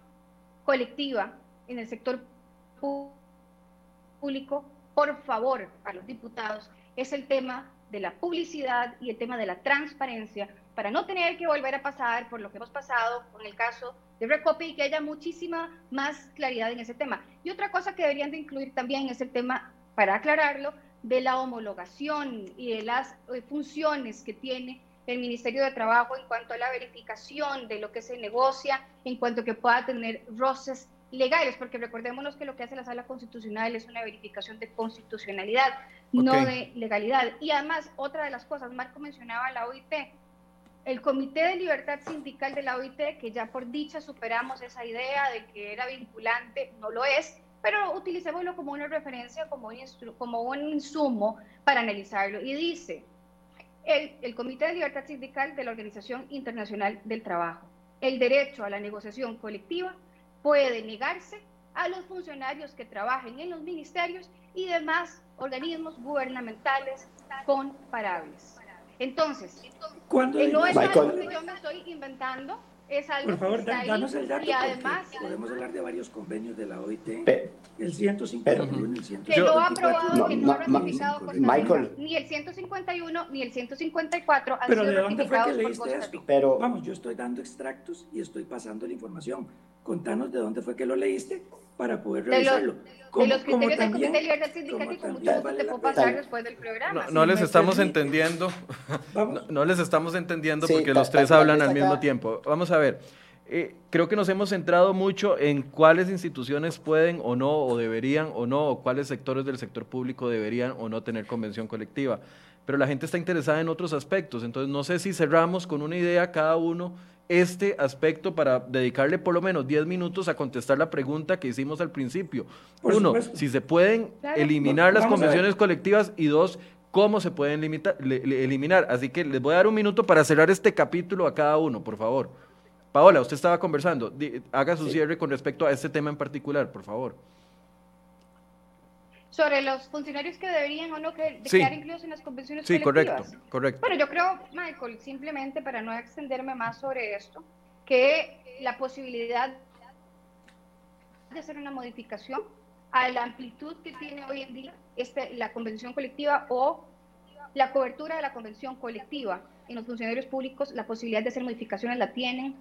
colectiva en el sector público, por favor, a los diputados, es el tema de la publicidad y el tema de la transparencia para no tener que volver a pasar por lo que hemos pasado con el caso de Recope y que haya muchísima más claridad en ese tema. Y otra cosa que deberían de incluir también es el tema, para aclararlo, de la homologación y de las eh, funciones que tiene el Ministerio de Trabajo en cuanto a la verificación de lo que se negocia, en cuanto que pueda tener roces legales, porque recordémonos que lo que hace la Sala Constitucional es una verificación de constitucionalidad, no de legalidad. Y además, otra de las cosas, Marco mencionaba la OIT, el Comité de Libertad Sindical de la OIT, que ya por dicha superamos esa idea de que era vinculante, no lo es, pero utilicémoslo como una referencia, como un, como un insumo para analizarlo. Y dice, el, el Comité de Libertad Sindical de la Organización Internacional del Trabajo, el derecho a la negociación colectiva puede negarse a los funcionarios que trabajen en los ministerios y demás organismos gubernamentales comparables. Entonces, no es algo que yo me estoy inventando, es algo Por favor, que está danos el dato. y además podemos hablar de varios convenios de la OIT, el 151, el 154. que no ha aprobado, que no ha ratificado Costa Rica. Michael. Ni el 151 ni el 154 han Pero sido ¿de dónde fue que leíste esto? Pero- Vamos, yo estoy dando extractos y estoy pasando la información. Contanos de dónde fue que lo leíste para poder De los, revisarlo. de Como- los como criterios del Comité también- de Libertad Sindical como que con mucho gusto vale te puedo pena- pasar después del programa. No, les estamos permite. entendiendo. [laughs] Vamos. No, no les estamos entendiendo Sí, porque los tres hablan al mismo tiempo. Vamos a ver. Eh, creo que nos hemos centrado mucho en cuáles instituciones pueden o no, o deberían o no, o cuáles sectores del sector público deberían o no tener convención colectiva. Pero la gente está interesada en otros aspectos. Entonces, no sé si cerramos con una idea cada uno este aspecto para dedicarle por lo menos 10 minutos a contestar la pregunta que hicimos al principio. Por Uno, supuesto. si se pueden Claro. eliminar las Vamos convenciones colectivas y dos, cómo se pueden limita- le- le- eliminar. Así que les voy a dar un minuto para cerrar este capítulo a cada uno, por favor. Paola, usted estaba conversando. Di- haga su Sí. cierre con respecto a este tema en particular, por favor. Sobre los funcionarios que deberían o no que, de Sí. quedar incluidos en las convenciones Sí, correcto, correcto. Bueno, yo creo, Michael, simplemente para no extenderme más sobre esto, que la posibilidad de hacer una modificación a la amplitud que tiene hoy en día este, la convención colectiva o la cobertura de la convención colectiva en los funcionarios públicos, la posibilidad de hacer modificaciones la tienen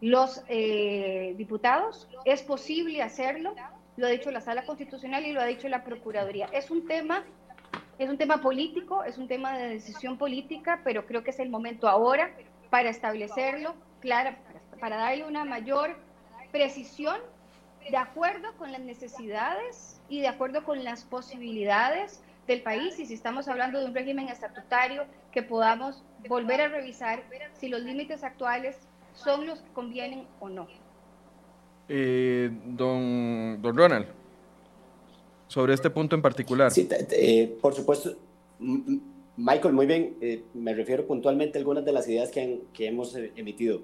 los eh, diputados. Es posible hacerlo, lo ha dicho la Sala Constitucional y lo ha dicho la Procuraduría. Es un tema es un tema político, es un tema de decisión política, pero creo que es el momento ahora para establecerlo, para, para darle una mayor precisión de acuerdo con las necesidades y de acuerdo con las posibilidades del país y si estamos hablando de un régimen estatutario que podamos volver a revisar si los límites actuales son los que convienen o no. Eh, don, don Ronald, sobre este punto en particular. Eh, por supuesto. Michael, muy bien. eh, me refiero puntualmente a algunas de las ideas que, que hemos emitido.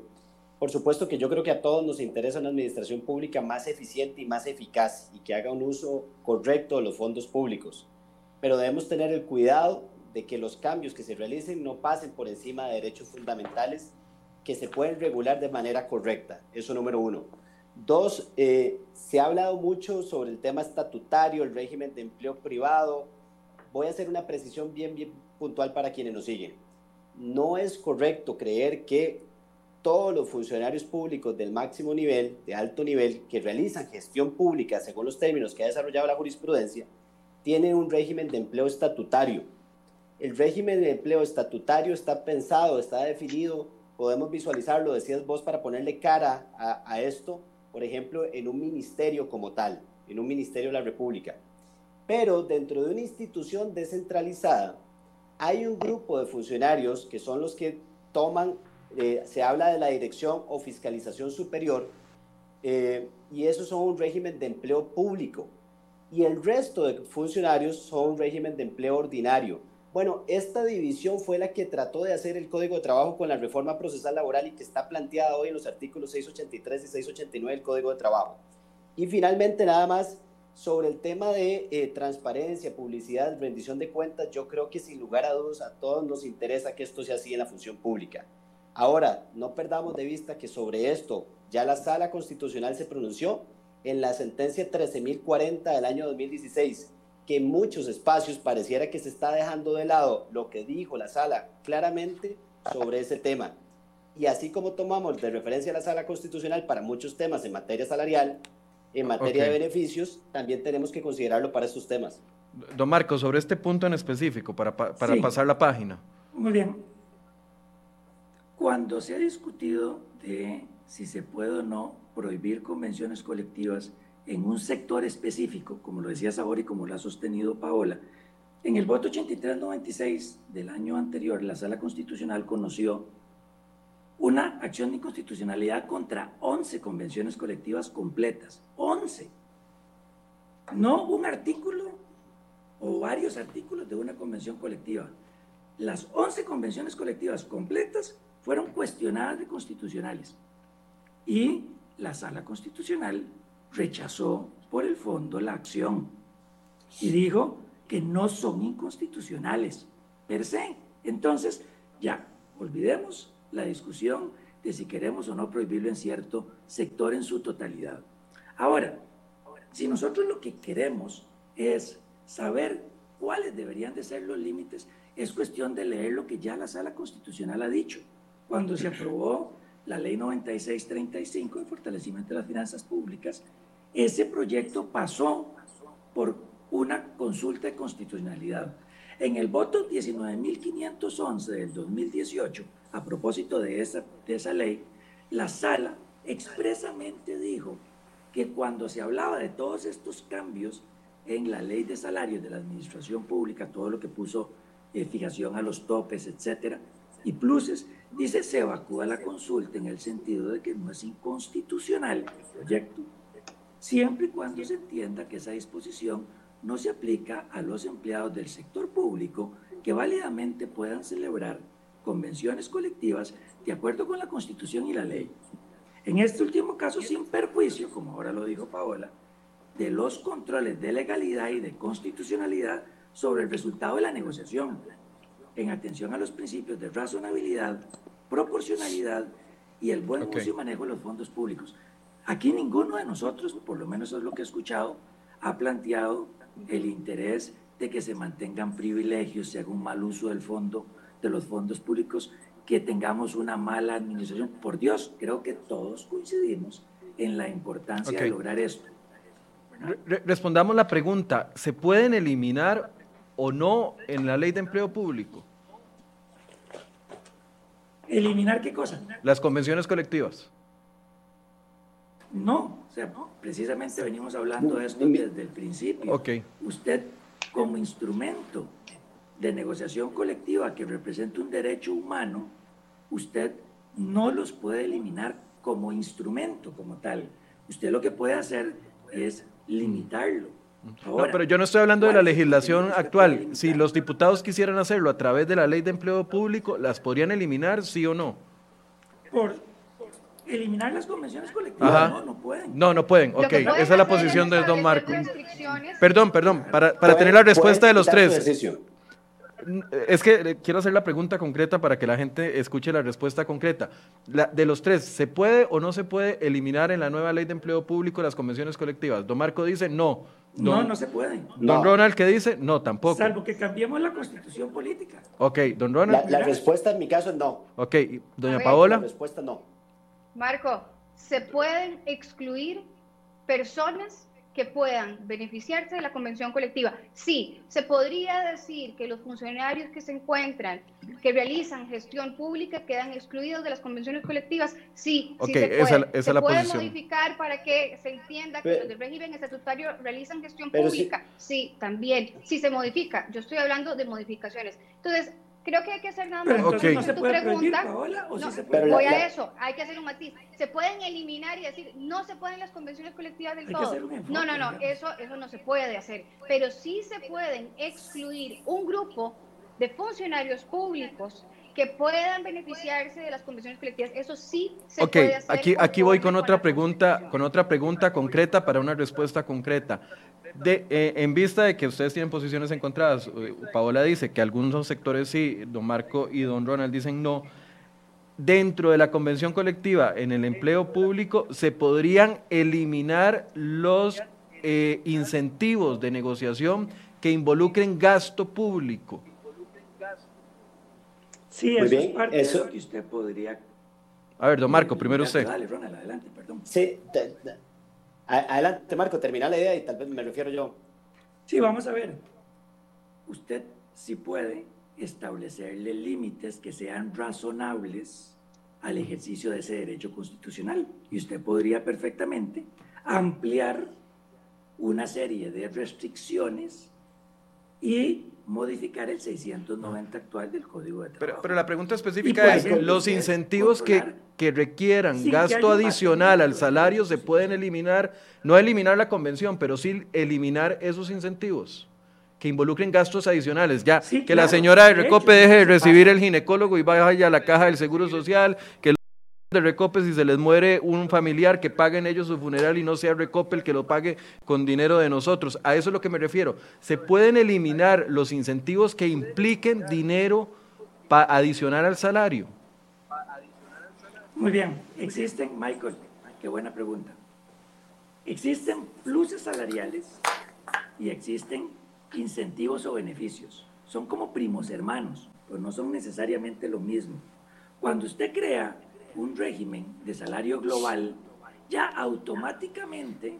Por supuesto que yo creo que a todos nos interesa una administración pública más eficiente y más eficaz y que haga un uso correcto de los fondos públicos. Pero debemos tener el cuidado de que los cambios que se realicen no pasen por encima de derechos fundamentales que se pueden regular de manera correcta. Eso número uno. Dos, eh, se ha hablado mucho sobre el tema estatutario, el régimen de empleo privado. Voy a hacer una precisión bien, bien puntual para quienes nos siguen. No es correcto creer que todos los funcionarios públicos del máximo nivel, de alto nivel, que realizan gestión pública según los términos que ha desarrollado la jurisprudencia, tienen un régimen de empleo estatutario. El régimen de empleo estatutario está pensado, está definido, podemos visualizarlo, decías vos, para ponerle cara a, a esto, por ejemplo, en un ministerio como tal, en un ministerio de la República. Pero dentro de una institución descentralizada, hay un grupo de funcionarios que son los que toman, eh, se habla de la dirección o fiscalización superior, eh, y esos son un régimen de empleo público. Y el resto de funcionarios son un régimen de empleo ordinario. Bueno, esta división fue la que trató de hacer el Código de Trabajo con la reforma procesal laboral y que está planteada hoy en los artículos 683 y 689 del Código de Trabajo. Y finalmente, nada más sobre el tema de eh, transparencia, publicidad, rendición de cuentas, yo creo que sin lugar a dudas a todos nos interesa que esto sea así en la función pública. Ahora, no perdamos de vista que sobre esto ya la Sala Constitucional se pronunció en la sentencia 13.040 del año 2016 que en muchos espacios pareciera que se está dejando de lado lo que dijo la sala claramente sobre ese tema. y así como tomamos de referencia a la sala constitucional para muchos temas en materia salarial, en materia de beneficios, también tenemos que considerarlo para estos temas. Don Marco, sobre este punto en específico, para, para pasar la página. Muy bien. Cuando se ha discutido de si se puede o no prohibir convenciones colectivas en un sector específico, como lo decía Sabor y como lo ha sostenido Paola, en el voto 83-96 del año anterior, la Sala Constitucional conoció una acción de inconstitucionalidad contra 11 convenciones colectivas completas. 11. No un artículo o varios artículos de una convención colectiva. Las 11 convenciones colectivas completas fueron cuestionadas de constitucionales. Y la sala constitucional rechazó por el fondo la acción y dijo que no son inconstitucionales per se. Entonces, ya, olvidemos la discusión de si queremos o no prohibirlo en cierto sector en su totalidad. Ahora, si nosotros lo que queremos es saber cuáles deberían de ser los límites, es cuestión de leer lo que ya la Sala Constitucional ha dicho. Cuando se aprobó la Ley 9635 de fortalecimiento de las finanzas públicas, ese proyecto pasó por una consulta de constitucionalidad. En el voto 19.511 del 2018, a propósito de esa, de esa ley, la sala expresamente dijo que cuando se hablaba de todos estos cambios en la ley de salarios de la administración pública, todo lo que puso eh, fijación a los topes, etcétera, y pluses, dice se evacúa la consulta en el sentido de que no es inconstitucional el proyecto, siempre y cuando se entienda que esa disposición no se aplica a los empleados del sector público que válidamente puedan celebrar convenciones colectivas de acuerdo con la Constitución y la ley. En este último caso, sin perjuicio, como ahora lo dijo Paola, de los controles de legalidad y de constitucionalidad sobre el resultado de la negociación, en atención a los principios de razonabilidad, proporcionalidad y el buen uso y manejo de los fondos públicos. Aquí ninguno de nosotros, por lo menos es lo que he escuchado, ha planteado el interés de que se mantengan privilegios, se haga un mal uso del fondo de los fondos públicos, que tengamos una mala administración. Por Dios, creo que todos coincidimos en la importancia de lograr esto. respondamos la pregunta, ¿se pueden eliminar o no en la ley de empleo público? ¿Eliminar qué cosa? Las convenciones colectivas. No, o sea, precisamente venimos hablando de esto desde el principio. Okay. Usted como instrumento de negociación colectiva que representa un derecho humano, usted no los puede eliminar como instrumento, como tal. Usted lo que puede hacer es limitarlo. no, pero yo no estoy hablando de la legislación actual. Si los diputados quisieran hacerlo a través de la ley de empleo público, ¿las podrían eliminar, sí o no? Por, eliminar las convenciones colectivas, no, no pueden. No, no pueden, ok, esa es la posición de don Marco. Perdón, perdón, para, para tener la respuesta de los tres. Es que quiero hacer la pregunta concreta para que la gente escuche la respuesta concreta. de los tres, ¿se puede o no se puede eliminar en la nueva ley de empleo público las convenciones colectivas? Don Marco dice no. no, no se pueden. Don Ronald, ¿qué dice? No, tampoco. Salvo que cambiemos la constitución política. Ok, don Ronald. La, respuesta en mi caso es no. Ok, doña Paola. La respuesta no. Marco, ¿se pueden excluir personas que puedan beneficiarse de la convención colectiva. Sí, se podría decir que los funcionarios que se encuentran, que realizan gestión pública, quedan excluidos de las convenciones colectivas. Sí, sí se puede. se puede modificar para que se entienda que los del régimen estatutario realizan gestión pública. sí, también. Sí se modifica. Yo estoy hablando de modificaciones. Entonces, Creo que hay que hacer nada más. Pero no se puede pregunta. voy a eso, hay que hacer un matiz. Se pueden eliminar y decir, no se pueden las convenciones colectivas del todo. No, no, no, eso, eso no se puede hacer. Pero sí se pueden excluir un grupo de funcionarios públicos que puedan beneficiarse de las convenciones colectivas. Eso sí se puede hacer. Aquí, aquí voy con otra pregunta, con otra pregunta concreta para una respuesta concreta. De, eh, en vista de que ustedes tienen posiciones encontradas, eh, Paola dice que algunos sectores sí, don Marco y don Ronald dicen no. Dentro de la convención colectiva en el empleo público se podrían eliminar los eh, incentivos de negociación que involucren gasto público. Sí, eso es parte de lo que usted podría A ver, don Marco, primero usted. Dale, Ronald, adelante, perdón. Sí, adelante, Marco, termina la idea y tal vez me refiero yo. Sí, vamos a ver. Usted sí puede establecerle límites que sean razonables al ejercicio de ese derecho constitucional. Y usted podría perfectamente ampliar una serie de restricciones y modificar el 690 actual del Código de Trabajo. Pero, la pregunta específica es, ¿los incentivos que, que, requieran gasto adicional al salario se pueden eliminar? No eliminar la convención, pero sí eliminar esos incentivos que involucren gastos adicionales. Ya, que la señora de Recope deje de recibir el ginecólogo y vaya a la caja del Seguro Social, que de Recope si se les muere un familiar, que paguen ellos su funeral y no sea Recope el que lo pague con dinero de nosotros. A eso es lo que me refiero. Se pueden eliminar los incentivos que impliquen dinero para adicionar al salario. Muy bien, existen, Michael, qué buena pregunta. Existen pluses salariales y existen incentivos o beneficios. Son como primos hermanos, pero no son necesariamente lo mismo. Cuando usted crea un régimen de salario global, ya automáticamente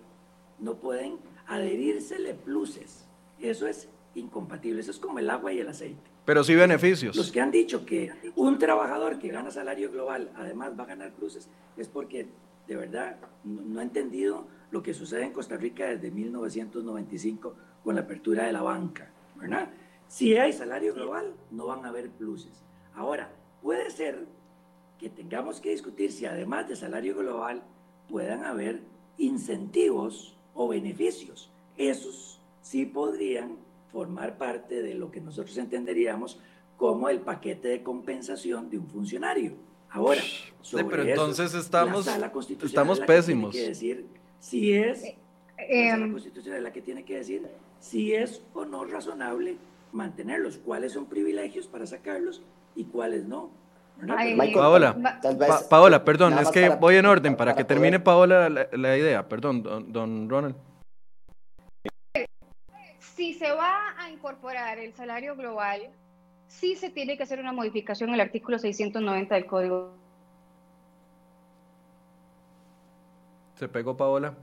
no pueden adherírsele pluses. Eso es incompatible, eso es como el agua y el aceite. Pero sí beneficios. Los que han dicho que un trabajador que gana salario global además va a ganar pluses es porque de verdad no, ha entendido lo que sucede en Costa Rica desde 1995 con la apertura de la banca, ¿verdad? Si hay salario global, no van a haber pluses. Ahora, puede ser que tengamos que discutir si además de salario global puedan haber incentivos o beneficios. Esos sí podrían formar parte de lo que nosotros entenderíamos como el paquete de compensación de un funcionario. Ahora, sobre pero entonces estamos, estamos pésimos. Que decir si es eh, la em, Constitución es la que tiene que decir si es o no razonable mantenerlos, cuáles son privilegios para sacarlos y cuáles no. Paola, Paola, perdón, es que voy en orden para, que termine Paola la, idea. Perdón, don, Ronald. Si se va a incorporar el salario global, sí se tiene que hacer una modificación en el artículo 690 del Código. ¿Se pegó Paola?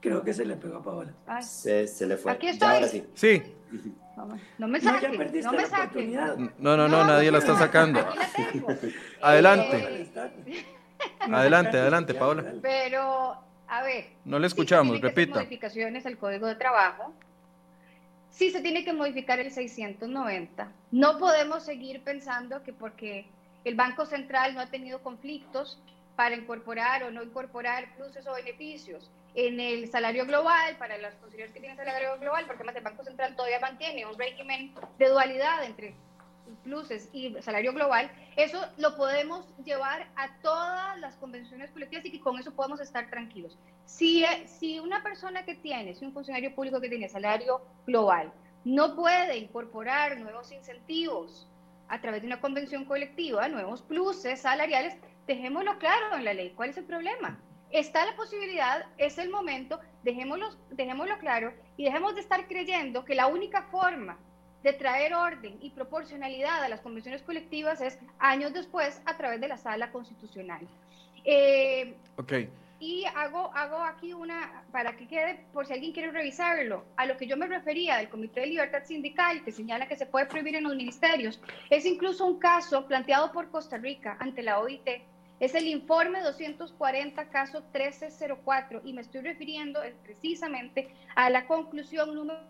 Creo que se le pegó a Paola. Se, se, le fue. Aquí estoy. sí. [laughs] No me saque, no, me saque. No, no, no, nadie la está sacando. adelante. adelante, adelante, Paola. Pero, a ver. No le escuchamos, repita. modificaciones al Código de Trabajo. Sí se tiene que modificar el 690. No podemos seguir pensando que porque el Banco Central no ha tenido conflictos para incorporar o no incorporar pluses o beneficios en el salario global, para los funcionarios que tienen salario global, porque además el Banco Central todavía mantiene un régimen de dualidad entre pluses y salario global, eso lo podemos llevar a todas las convenciones colectivas y que con eso podemos estar tranquilos. Si, si una persona que tiene, si un funcionario público que tiene salario global, no puede incorporar nuevos incentivos a través de una convención colectiva, nuevos pluses salariales, dejémoslo claro en la ley. ¿Cuál es el problema? Está la posibilidad, es el momento, dejémoslo, dejémoslo claro y dejemos de estar creyendo que la única forma de traer orden y proporcionalidad a las convenciones colectivas es años después a través de la sala constitucional. Eh, ok. Y hago, hago aquí una, para que quede, por si alguien quiere revisarlo, a lo que yo me refería del Comité de Libertad Sindical, que señala que se puede prohibir en los ministerios, es incluso un caso planteado por Costa Rica ante la OIT, es el informe 240, caso 1304, y me estoy refiriendo precisamente a la conclusión número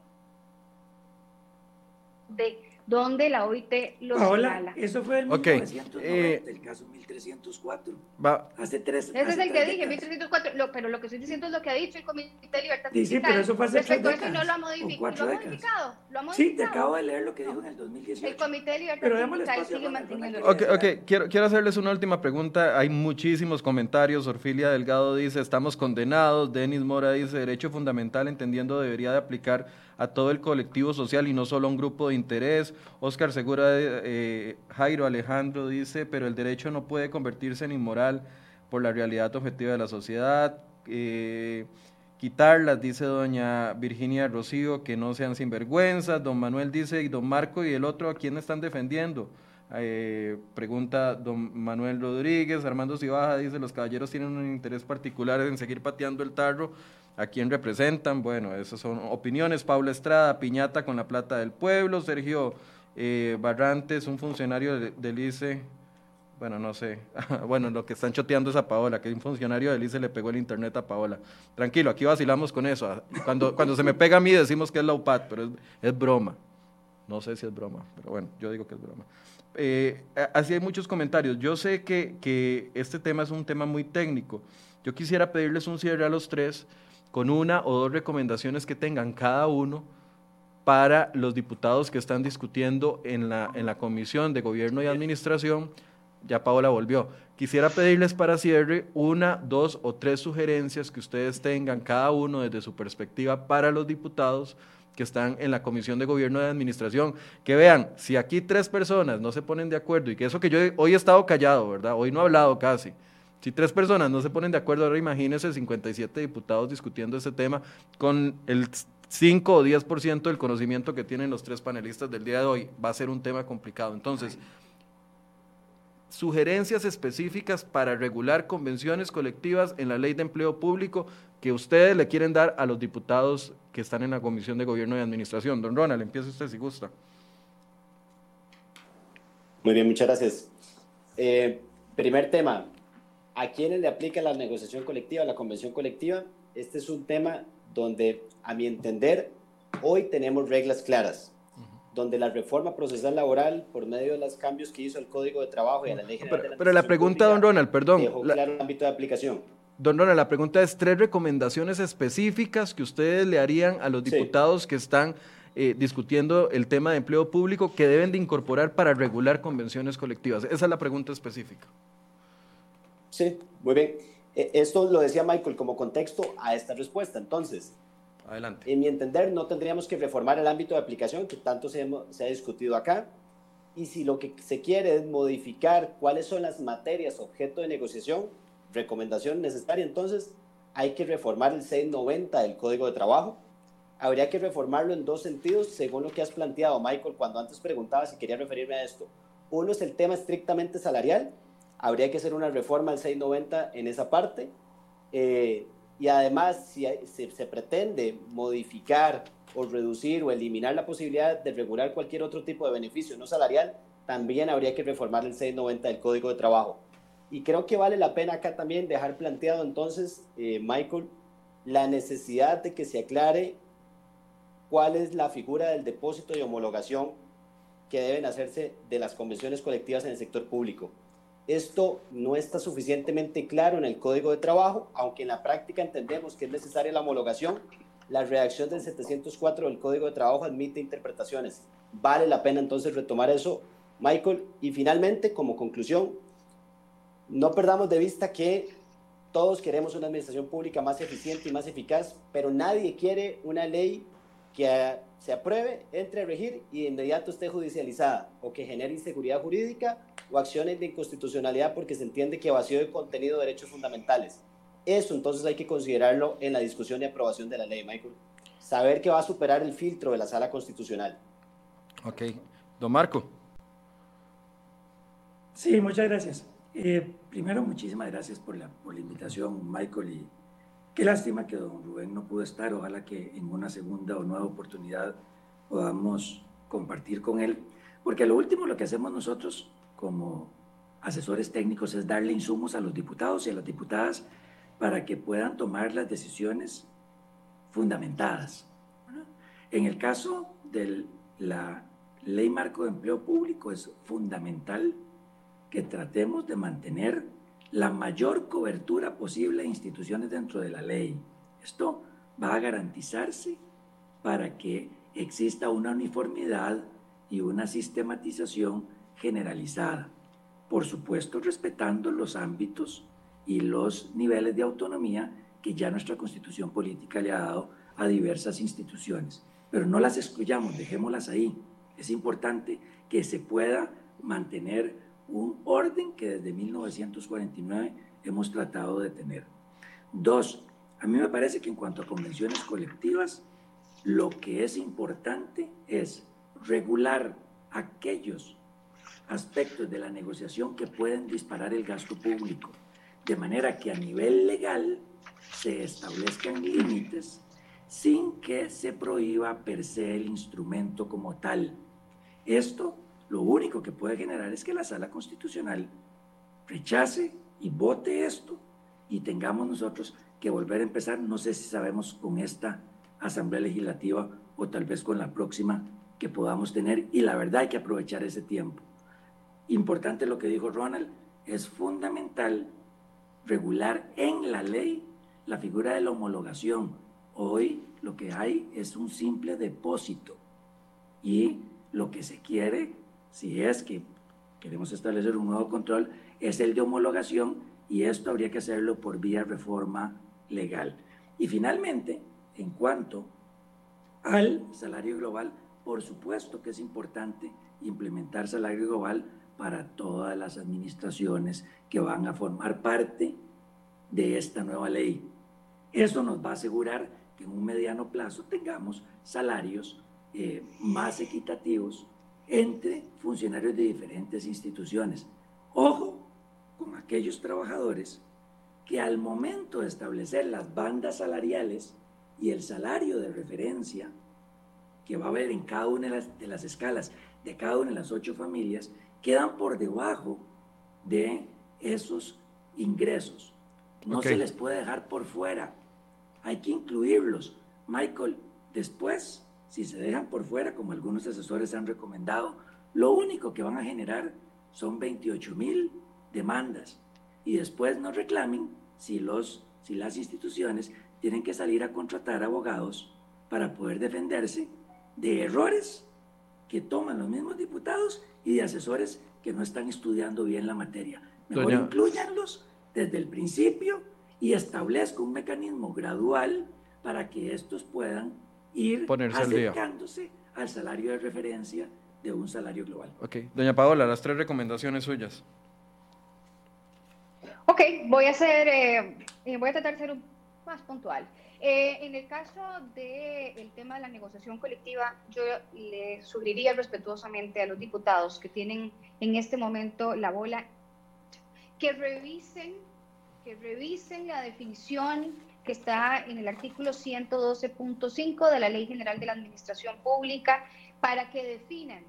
de donde la OIT lo señala. Eso fue en okay. Eh, el caso 1304. Va. Hace tres Ese es el que dije, 1304, pero lo que estoy diciendo es lo que ha dicho el Comité de Libertad sí, sí, pero eso fue hace Respecto a eso no lo ha, modificado. ¿Lo ha modificado. ¿Lo ha modificado? Sí, te acabo de leer lo que dijo en el 2018. El Comité de Libertad pero sigue manteniendo Ok, ok, quiero, quiero hacerles una última pregunta. Hay muchísimos comentarios. Orfilia Delgado dice, estamos condenados. Denis Mora dice, derecho fundamental entendiendo debería de aplicar a todo el colectivo social y no solo a un grupo de interés. Oscar Segura, eh, Jairo Alejandro dice, pero el derecho no puede convertirse en inmoral por la realidad objetiva de la sociedad. Eh, quitarlas, dice doña Virginia Rocío, que no sean sinvergüenzas. Don Manuel dice, y don Marco y el otro, ¿a quién están defendiendo? Eh, pregunta don Manuel Rodríguez, Armando Cibaja dice, los caballeros tienen un interés particular en seguir pateando el tarro. ¿A quién representan? Bueno, esas son opiniones. Paula Estrada, Piñata con la plata del pueblo. Sergio eh, Barrantes, un funcionario del ICE bueno, no sé. [laughs] bueno, lo que están choteando es a Paola, que un funcionario del ICE le pegó el internet a Paola. Tranquilo, aquí vacilamos con eso. Cuando, cuando se me pega a mí decimos que es la UPAD, pero es, broma. No sé si es broma, pero bueno, yo digo que es broma. Eh, así hay muchos comentarios. Yo sé que, que este tema es un tema muy técnico. Yo quisiera pedirles un cierre a los tres con una o dos recomendaciones que tengan cada uno para los diputados que están discutiendo en la, en la Comisión de Gobierno y Administración ya Paola volvió. Quisiera pedirles para cierre una, dos o tres sugerencias que ustedes tengan, cada uno desde su perspectiva, para los diputados que están en la Comisión de Gobierno de Administración. Que vean, si aquí tres personas no se ponen de acuerdo, y que eso que yo hoy he estado callado, ¿verdad? Hoy no he hablado casi. Si tres personas no se ponen de acuerdo, ahora imagínense 57 diputados discutiendo este tema con el 5 o 10% del conocimiento que tienen los tres panelistas del día de hoy. Va a ser un tema complicado. Entonces, sugerencias específicas para regular convenciones colectivas en la ley de empleo público que ustedes le quieren dar a los diputados que están en la Comisión de Gobierno y Administración. Don Ronald, empiece usted si gusta. Muy bien, muchas gracias. Eh, primer tema, ¿a quiénes le aplica la negociación colectiva, la convención colectiva? Este es un tema donde, a mi entender, hoy tenemos reglas claras donde la reforma procesal laboral, por medio de los cambios que hizo el Código de Trabajo y a la Ley General Pero, pero la pregunta, don Ronald, perdón. Dejó claro el ámbito de aplicación. Don Ronald, la pregunta es tres recomendaciones específicas que ustedes le harían a los diputados que están eh, discutiendo el tema de empleo público que deben de incorporar para regular convenciones colectivas. Esa es la pregunta específica. Sí, muy bien. E, esto lo decía Michael como contexto a esta respuesta. Entonces, Adelante. En mi entender, no tendríamos que reformar el ámbito de aplicación que tanto se, ha discutido acá. Y si lo que se quiere es modificar cuáles son las materias objeto de negociación, recomendación necesaria, entonces hay que reformar el 690 del Código de Trabajo. Habría que reformarlo en dos sentidos, según lo que has planteado, Michael, cuando antes preguntaba si quería referirme a esto. Uno es el tema estrictamente salarial. Habría que hacer una reforma al 690 en esa parte. Eh, y además, si se, pretende modificar o reducir o eliminar la posibilidad de regular cualquier otro tipo de beneficio no salarial, también habría que reformar el 690 del Código de Trabajo. Y creo que vale la pena acá también dejar planteado entonces, eh, Michael, la necesidad de que se aclare cuál es la figura del depósito y homologación que deben hacerse de las convenciones colectivas en el sector público. Esto no está suficientemente claro en el Código de Trabajo, aunque en la práctica entendemos que es necesaria la homologación. La redacción del 704 del Código de Trabajo admite interpretaciones. Vale la pena entonces retomar eso, Michael. Y finalmente, como conclusión, no perdamos de vista que todos queremos una administración pública más eficiente y más eficaz, pero nadie quiere una ley que se apruebe, entre a regir y de inmediato esté judicializada o que genere inseguridad jurídica o acciones de inconstitucionalidad porque se entiende que vacío de contenido de derechos fundamentales. Eso entonces hay que considerarlo en la discusión y aprobación de la ley, Michael. Saber que va a superar el filtro de la sala constitucional. Ok. Don Marco. Sí, muchas gracias. Eh, primero, muchísimas gracias por la, por la invitación, Michael, y qué lástima que don Rubén no pudo estar. Ojalá que en una segunda o nueva oportunidad podamos compartir con él, porque lo último lo que hacemos nosotros como asesores técnicos es darle insumos a los diputados y a las diputadas para que puedan tomar las decisiones fundamentadas. En el caso de la ley marco de empleo público es fundamental que tratemos de mantener la mayor cobertura posible de instituciones dentro de la ley. Esto va a garantizarse para que exista una uniformidad y una sistematización generalizada, por supuesto respetando los ámbitos y los niveles de autonomía que ya nuestra constitución política le ha dado a diversas instituciones. Pero no las excluyamos, dejémoslas ahí. Es importante que se pueda mantener un orden que desde 1949 hemos tratado de tener. Dos, a mí me parece que en cuanto a convenciones colectivas, lo que es importante es regular aquellos aspectos de la negociación que pueden disparar el gasto público, de manera que a nivel legal se establezcan límites sin que se prohíba per se el instrumento como tal. Esto lo único que puede generar es que la sala constitucional rechace y vote esto y tengamos nosotros que volver a empezar, no sé si sabemos con esta asamblea legislativa o tal vez con la próxima que podamos tener y la verdad hay que aprovechar ese tiempo. Importante lo que dijo Ronald, es fundamental regular en la ley la figura de la homologación. Hoy lo que hay es un simple depósito y lo que se quiere, si es que queremos establecer un nuevo control, es el de homologación y esto habría que hacerlo por vía reforma legal. Y finalmente, en cuanto al salario global, por supuesto que es importante implementar salario global para todas las administraciones que van a formar parte de esta nueva ley. Eso nos va a asegurar que en un mediano plazo tengamos salarios eh, más equitativos entre funcionarios de diferentes instituciones. Ojo con aquellos trabajadores que al momento de establecer las bandas salariales y el salario de referencia que va a haber en cada una de las, escalas de cada una de las ocho familias, quedan por debajo de esos ingresos. No se les puede dejar por fuera. Hay que incluirlos. Michael, después, si se dejan por fuera, como algunos asesores han recomendado, lo único que van a generar son 28 mil demandas. Y después no reclamen si, los, si las instituciones tienen que salir a contratar abogados para poder defenderse de errores que toman los mismos diputados y de asesores que no están estudiando bien la materia. Mejor incluyanlos desde el principio y establezca un mecanismo gradual para que estos puedan ir acercándose al, salario de referencia de un salario global. Ok, doña Paola, las tres recomendaciones suyas. Ok, voy a hacer, eh, eh, voy a tratar de ser más puntual. Eh, en el caso del tema de la negociación colectiva, yo le sugeriría respetuosamente a los diputados que tienen en este momento la bola que revisen, que revisen la definición que está en el artículo 112.5 de la Ley General de la Administración Pública para que definan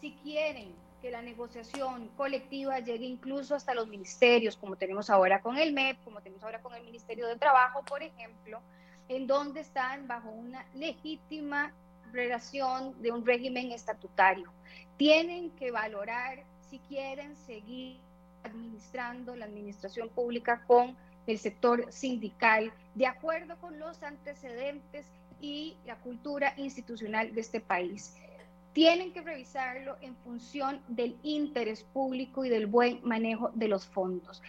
si quieren que la negociación colectiva llegue incluso hasta los ministerios, como tenemos ahora con el MEP, como tenemos ahora con el Ministerio de Trabajo, por ejemplo, en donde están bajo una legítima relación de un régimen estatutario. Tienen que valorar si quieren seguir administrando la administración pública con el sector sindical, de acuerdo con los antecedentes y la cultura institucional de este país tienen que revisarlo en función del interés público y del buen manejo de los fondos.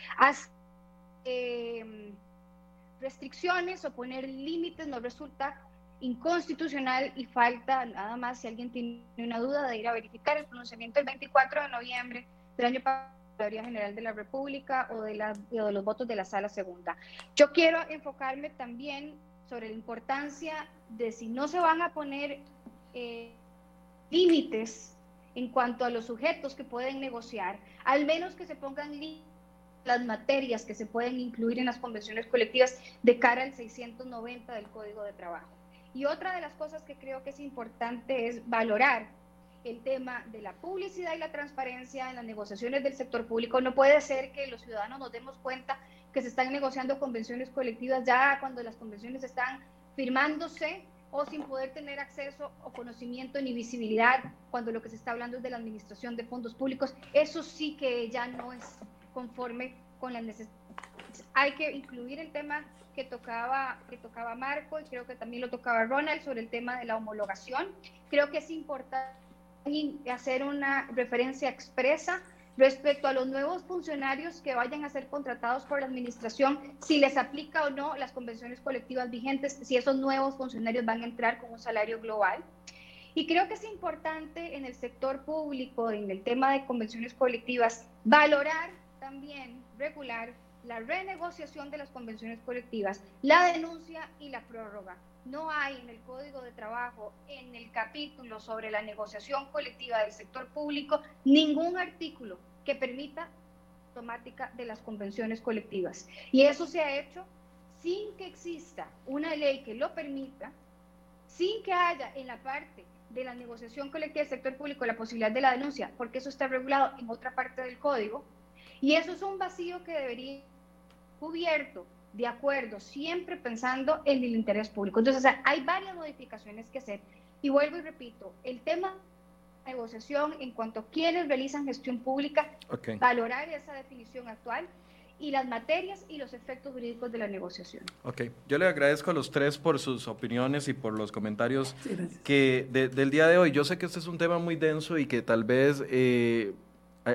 Em, restricciones o poner límites nos resulta inconstitucional y falta nada más si alguien tiene una duda de ir a verificar el pronunciamiento del 24 de noviembre del año pasado la Teoría General de la República o de, la, de los votos de la Sala Segunda. Yo quiero enfocarme también sobre la importancia de si no se van a poner eh, límites en cuanto a los sujetos que pueden negociar, al menos que se pongan las materias que se pueden incluir en las convenciones colectivas de cara al 690 del Código de Trabajo. Y otra de las cosas que creo que es importante es valorar el tema de la publicidad y la transparencia en las negociaciones del sector público. No puede ser que los ciudadanos nos demos cuenta que se están negociando convenciones colectivas ya cuando las convenciones están firmándose o sin poder tener acceso o conocimiento ni visibilidad cuando lo que se está hablando es de la administración de fondos públicos. Eso sí que ya no es conforme con las necesidades. Hay que incluir el tema que tocaba, que tocaba Marco y creo que también lo tocaba Ronald sobre el tema de la homologación. Creo que es importante hacer una referencia expresa respecto a los nuevos funcionarios que vayan a ser contratados por la administración, si les aplica o no las convenciones colectivas vigentes, si esos nuevos funcionarios van a entrar con un salario global. Y creo que es importante en el sector público, en el tema de convenciones colectivas, valorar también, regular la renegociación de las convenciones colectivas, la denuncia y la prórroga. No hay en el Código de Trabajo, en el capítulo sobre la negociación colectiva del sector público, ningún artículo que permita automática de las convenciones colectivas. Y eso se ha hecho sin que exista una ley que lo permita, sin que haya en la parte de la negociación colectiva del sector público la posibilidad de la denuncia, porque eso está regulado en otra parte del código, y eso es un vacío que debería cubierto de acuerdo, siempre pensando en el interés público. Entonces, hay varias modificaciones que hacer. Y vuelvo y repito, el tema de negociación en cuanto a quienes realizan gestión pública, valorar esa definición actual y las materias y los efectos jurídicos de la negociación. Ok, yo le agradezco a los tres por sus opiniones y por los comentarios que del día de hoy. Yo sé que este es un tema muy denso y que tal vez eh,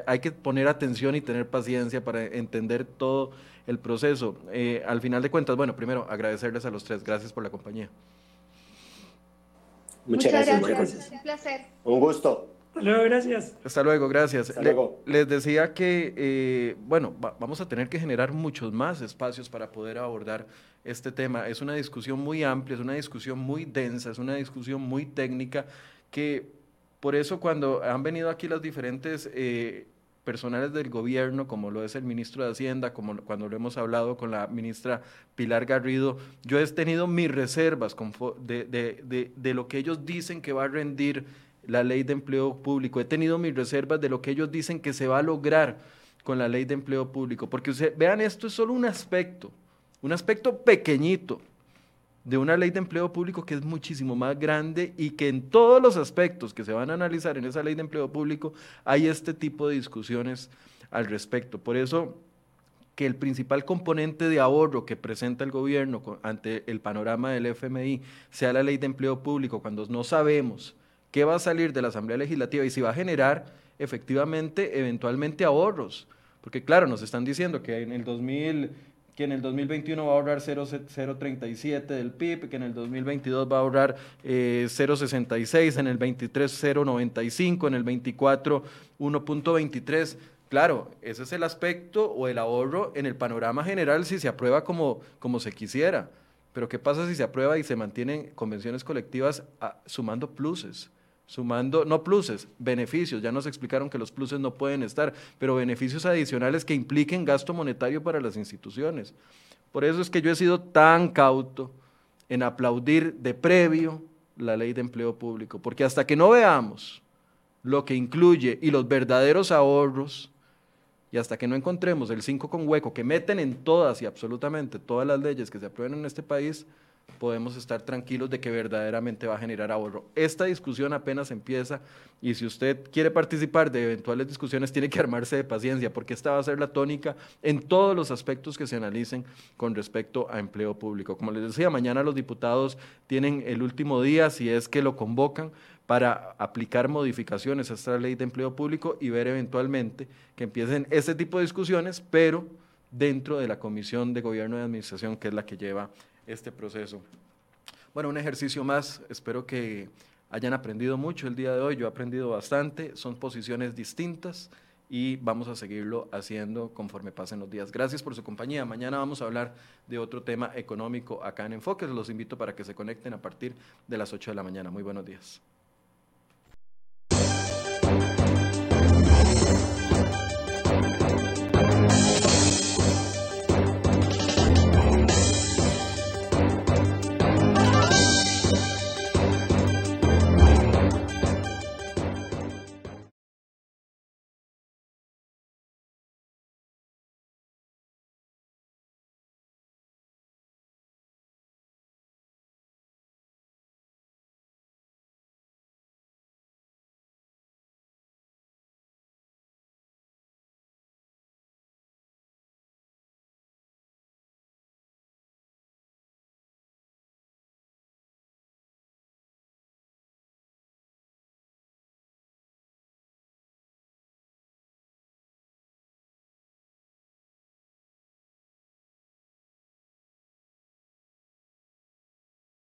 hay, que poner atención y tener paciencia para entender todo el proceso. Eh, al final de cuentas, bueno, primero agradecerles a los tres. Gracias por la compañía. Muchas, gracias. Un placer. Un gusto. Hasta luego, gracias. Hasta luego, gracias. Hasta luego. les decía que, eh, bueno, vamos a tener que generar muchos más espacios para poder abordar este tema. Es una discusión muy amplia, es una discusión muy densa, es una discusión muy técnica que por eso cuando han venido aquí las diferentes eh, personales del gobierno, como lo es el ministro de Hacienda, como cuando lo hemos hablado con la ministra Pilar Garrido, yo he tenido mis reservas de, lo que ellos dicen que va a rendir la ley de empleo público, he tenido mis reservas de lo que ellos dicen que se va a lograr con la ley de empleo público, porque vean, esto es solo un aspecto, un aspecto pequeñito de una ley de empleo público que es muchísimo más grande y que en todos los aspectos que se van a analizar en esa ley de empleo público hay este tipo de discusiones al respecto. Por eso que el principal componente de ahorro que presenta el gobierno ante el panorama del FMI sea la ley de empleo público, cuando no sabemos qué va a salir de la Asamblea Legislativa y si va a generar efectivamente eventualmente ahorros. Porque claro, nos están diciendo que en el 2000 que en el 2021 va a ahorrar 0,37 del PIB, que en el 2022 va a ahorrar 0,66, eh, en el 23 0,95, en el 24 1,23. Claro, ese es el aspecto o el ahorro en el panorama general si se aprueba como, como se quisiera. Pero ¿qué pasa si se aprueba y se mantienen convenciones colectivas ah, sumando pluses? Sumando, no pluses, beneficios. Ya nos explicaron que los pluses no pueden estar, pero beneficios adicionales que impliquen gasto monetario para las instituciones. Por eso es que yo he sido tan cauto en aplaudir de previo la ley de empleo público, porque hasta que no veamos lo que incluye y los verdaderos ahorros, y hasta que no encontremos el 5 con hueco que meten en todas y absolutamente todas las leyes que se aprueben en este país, podemos estar tranquilos de que verdaderamente va a generar ahorro. Esta discusión apenas empieza y si usted quiere participar de eventuales discusiones tiene que armarse de paciencia porque esta va a ser la tónica en todos los aspectos que se analicen con respecto a empleo público. Como les decía, mañana los diputados tienen el último día, si es que lo convocan, para aplicar modificaciones a esta ley de empleo público y ver eventualmente que empiecen este tipo de discusiones, pero dentro de la Comisión de Gobierno y Administración, que es la que lleva este proceso. Bueno, un ejercicio más, espero que hayan aprendido mucho el día de hoy, yo he aprendido bastante, son posiciones distintas y vamos a seguirlo haciendo conforme pasen los días. Gracias por su compañía. Mañana vamos a hablar de otro tema económico acá en Enfoques. Los invito para que se conecten a partir de las 8 de la mañana. Muy buenos días.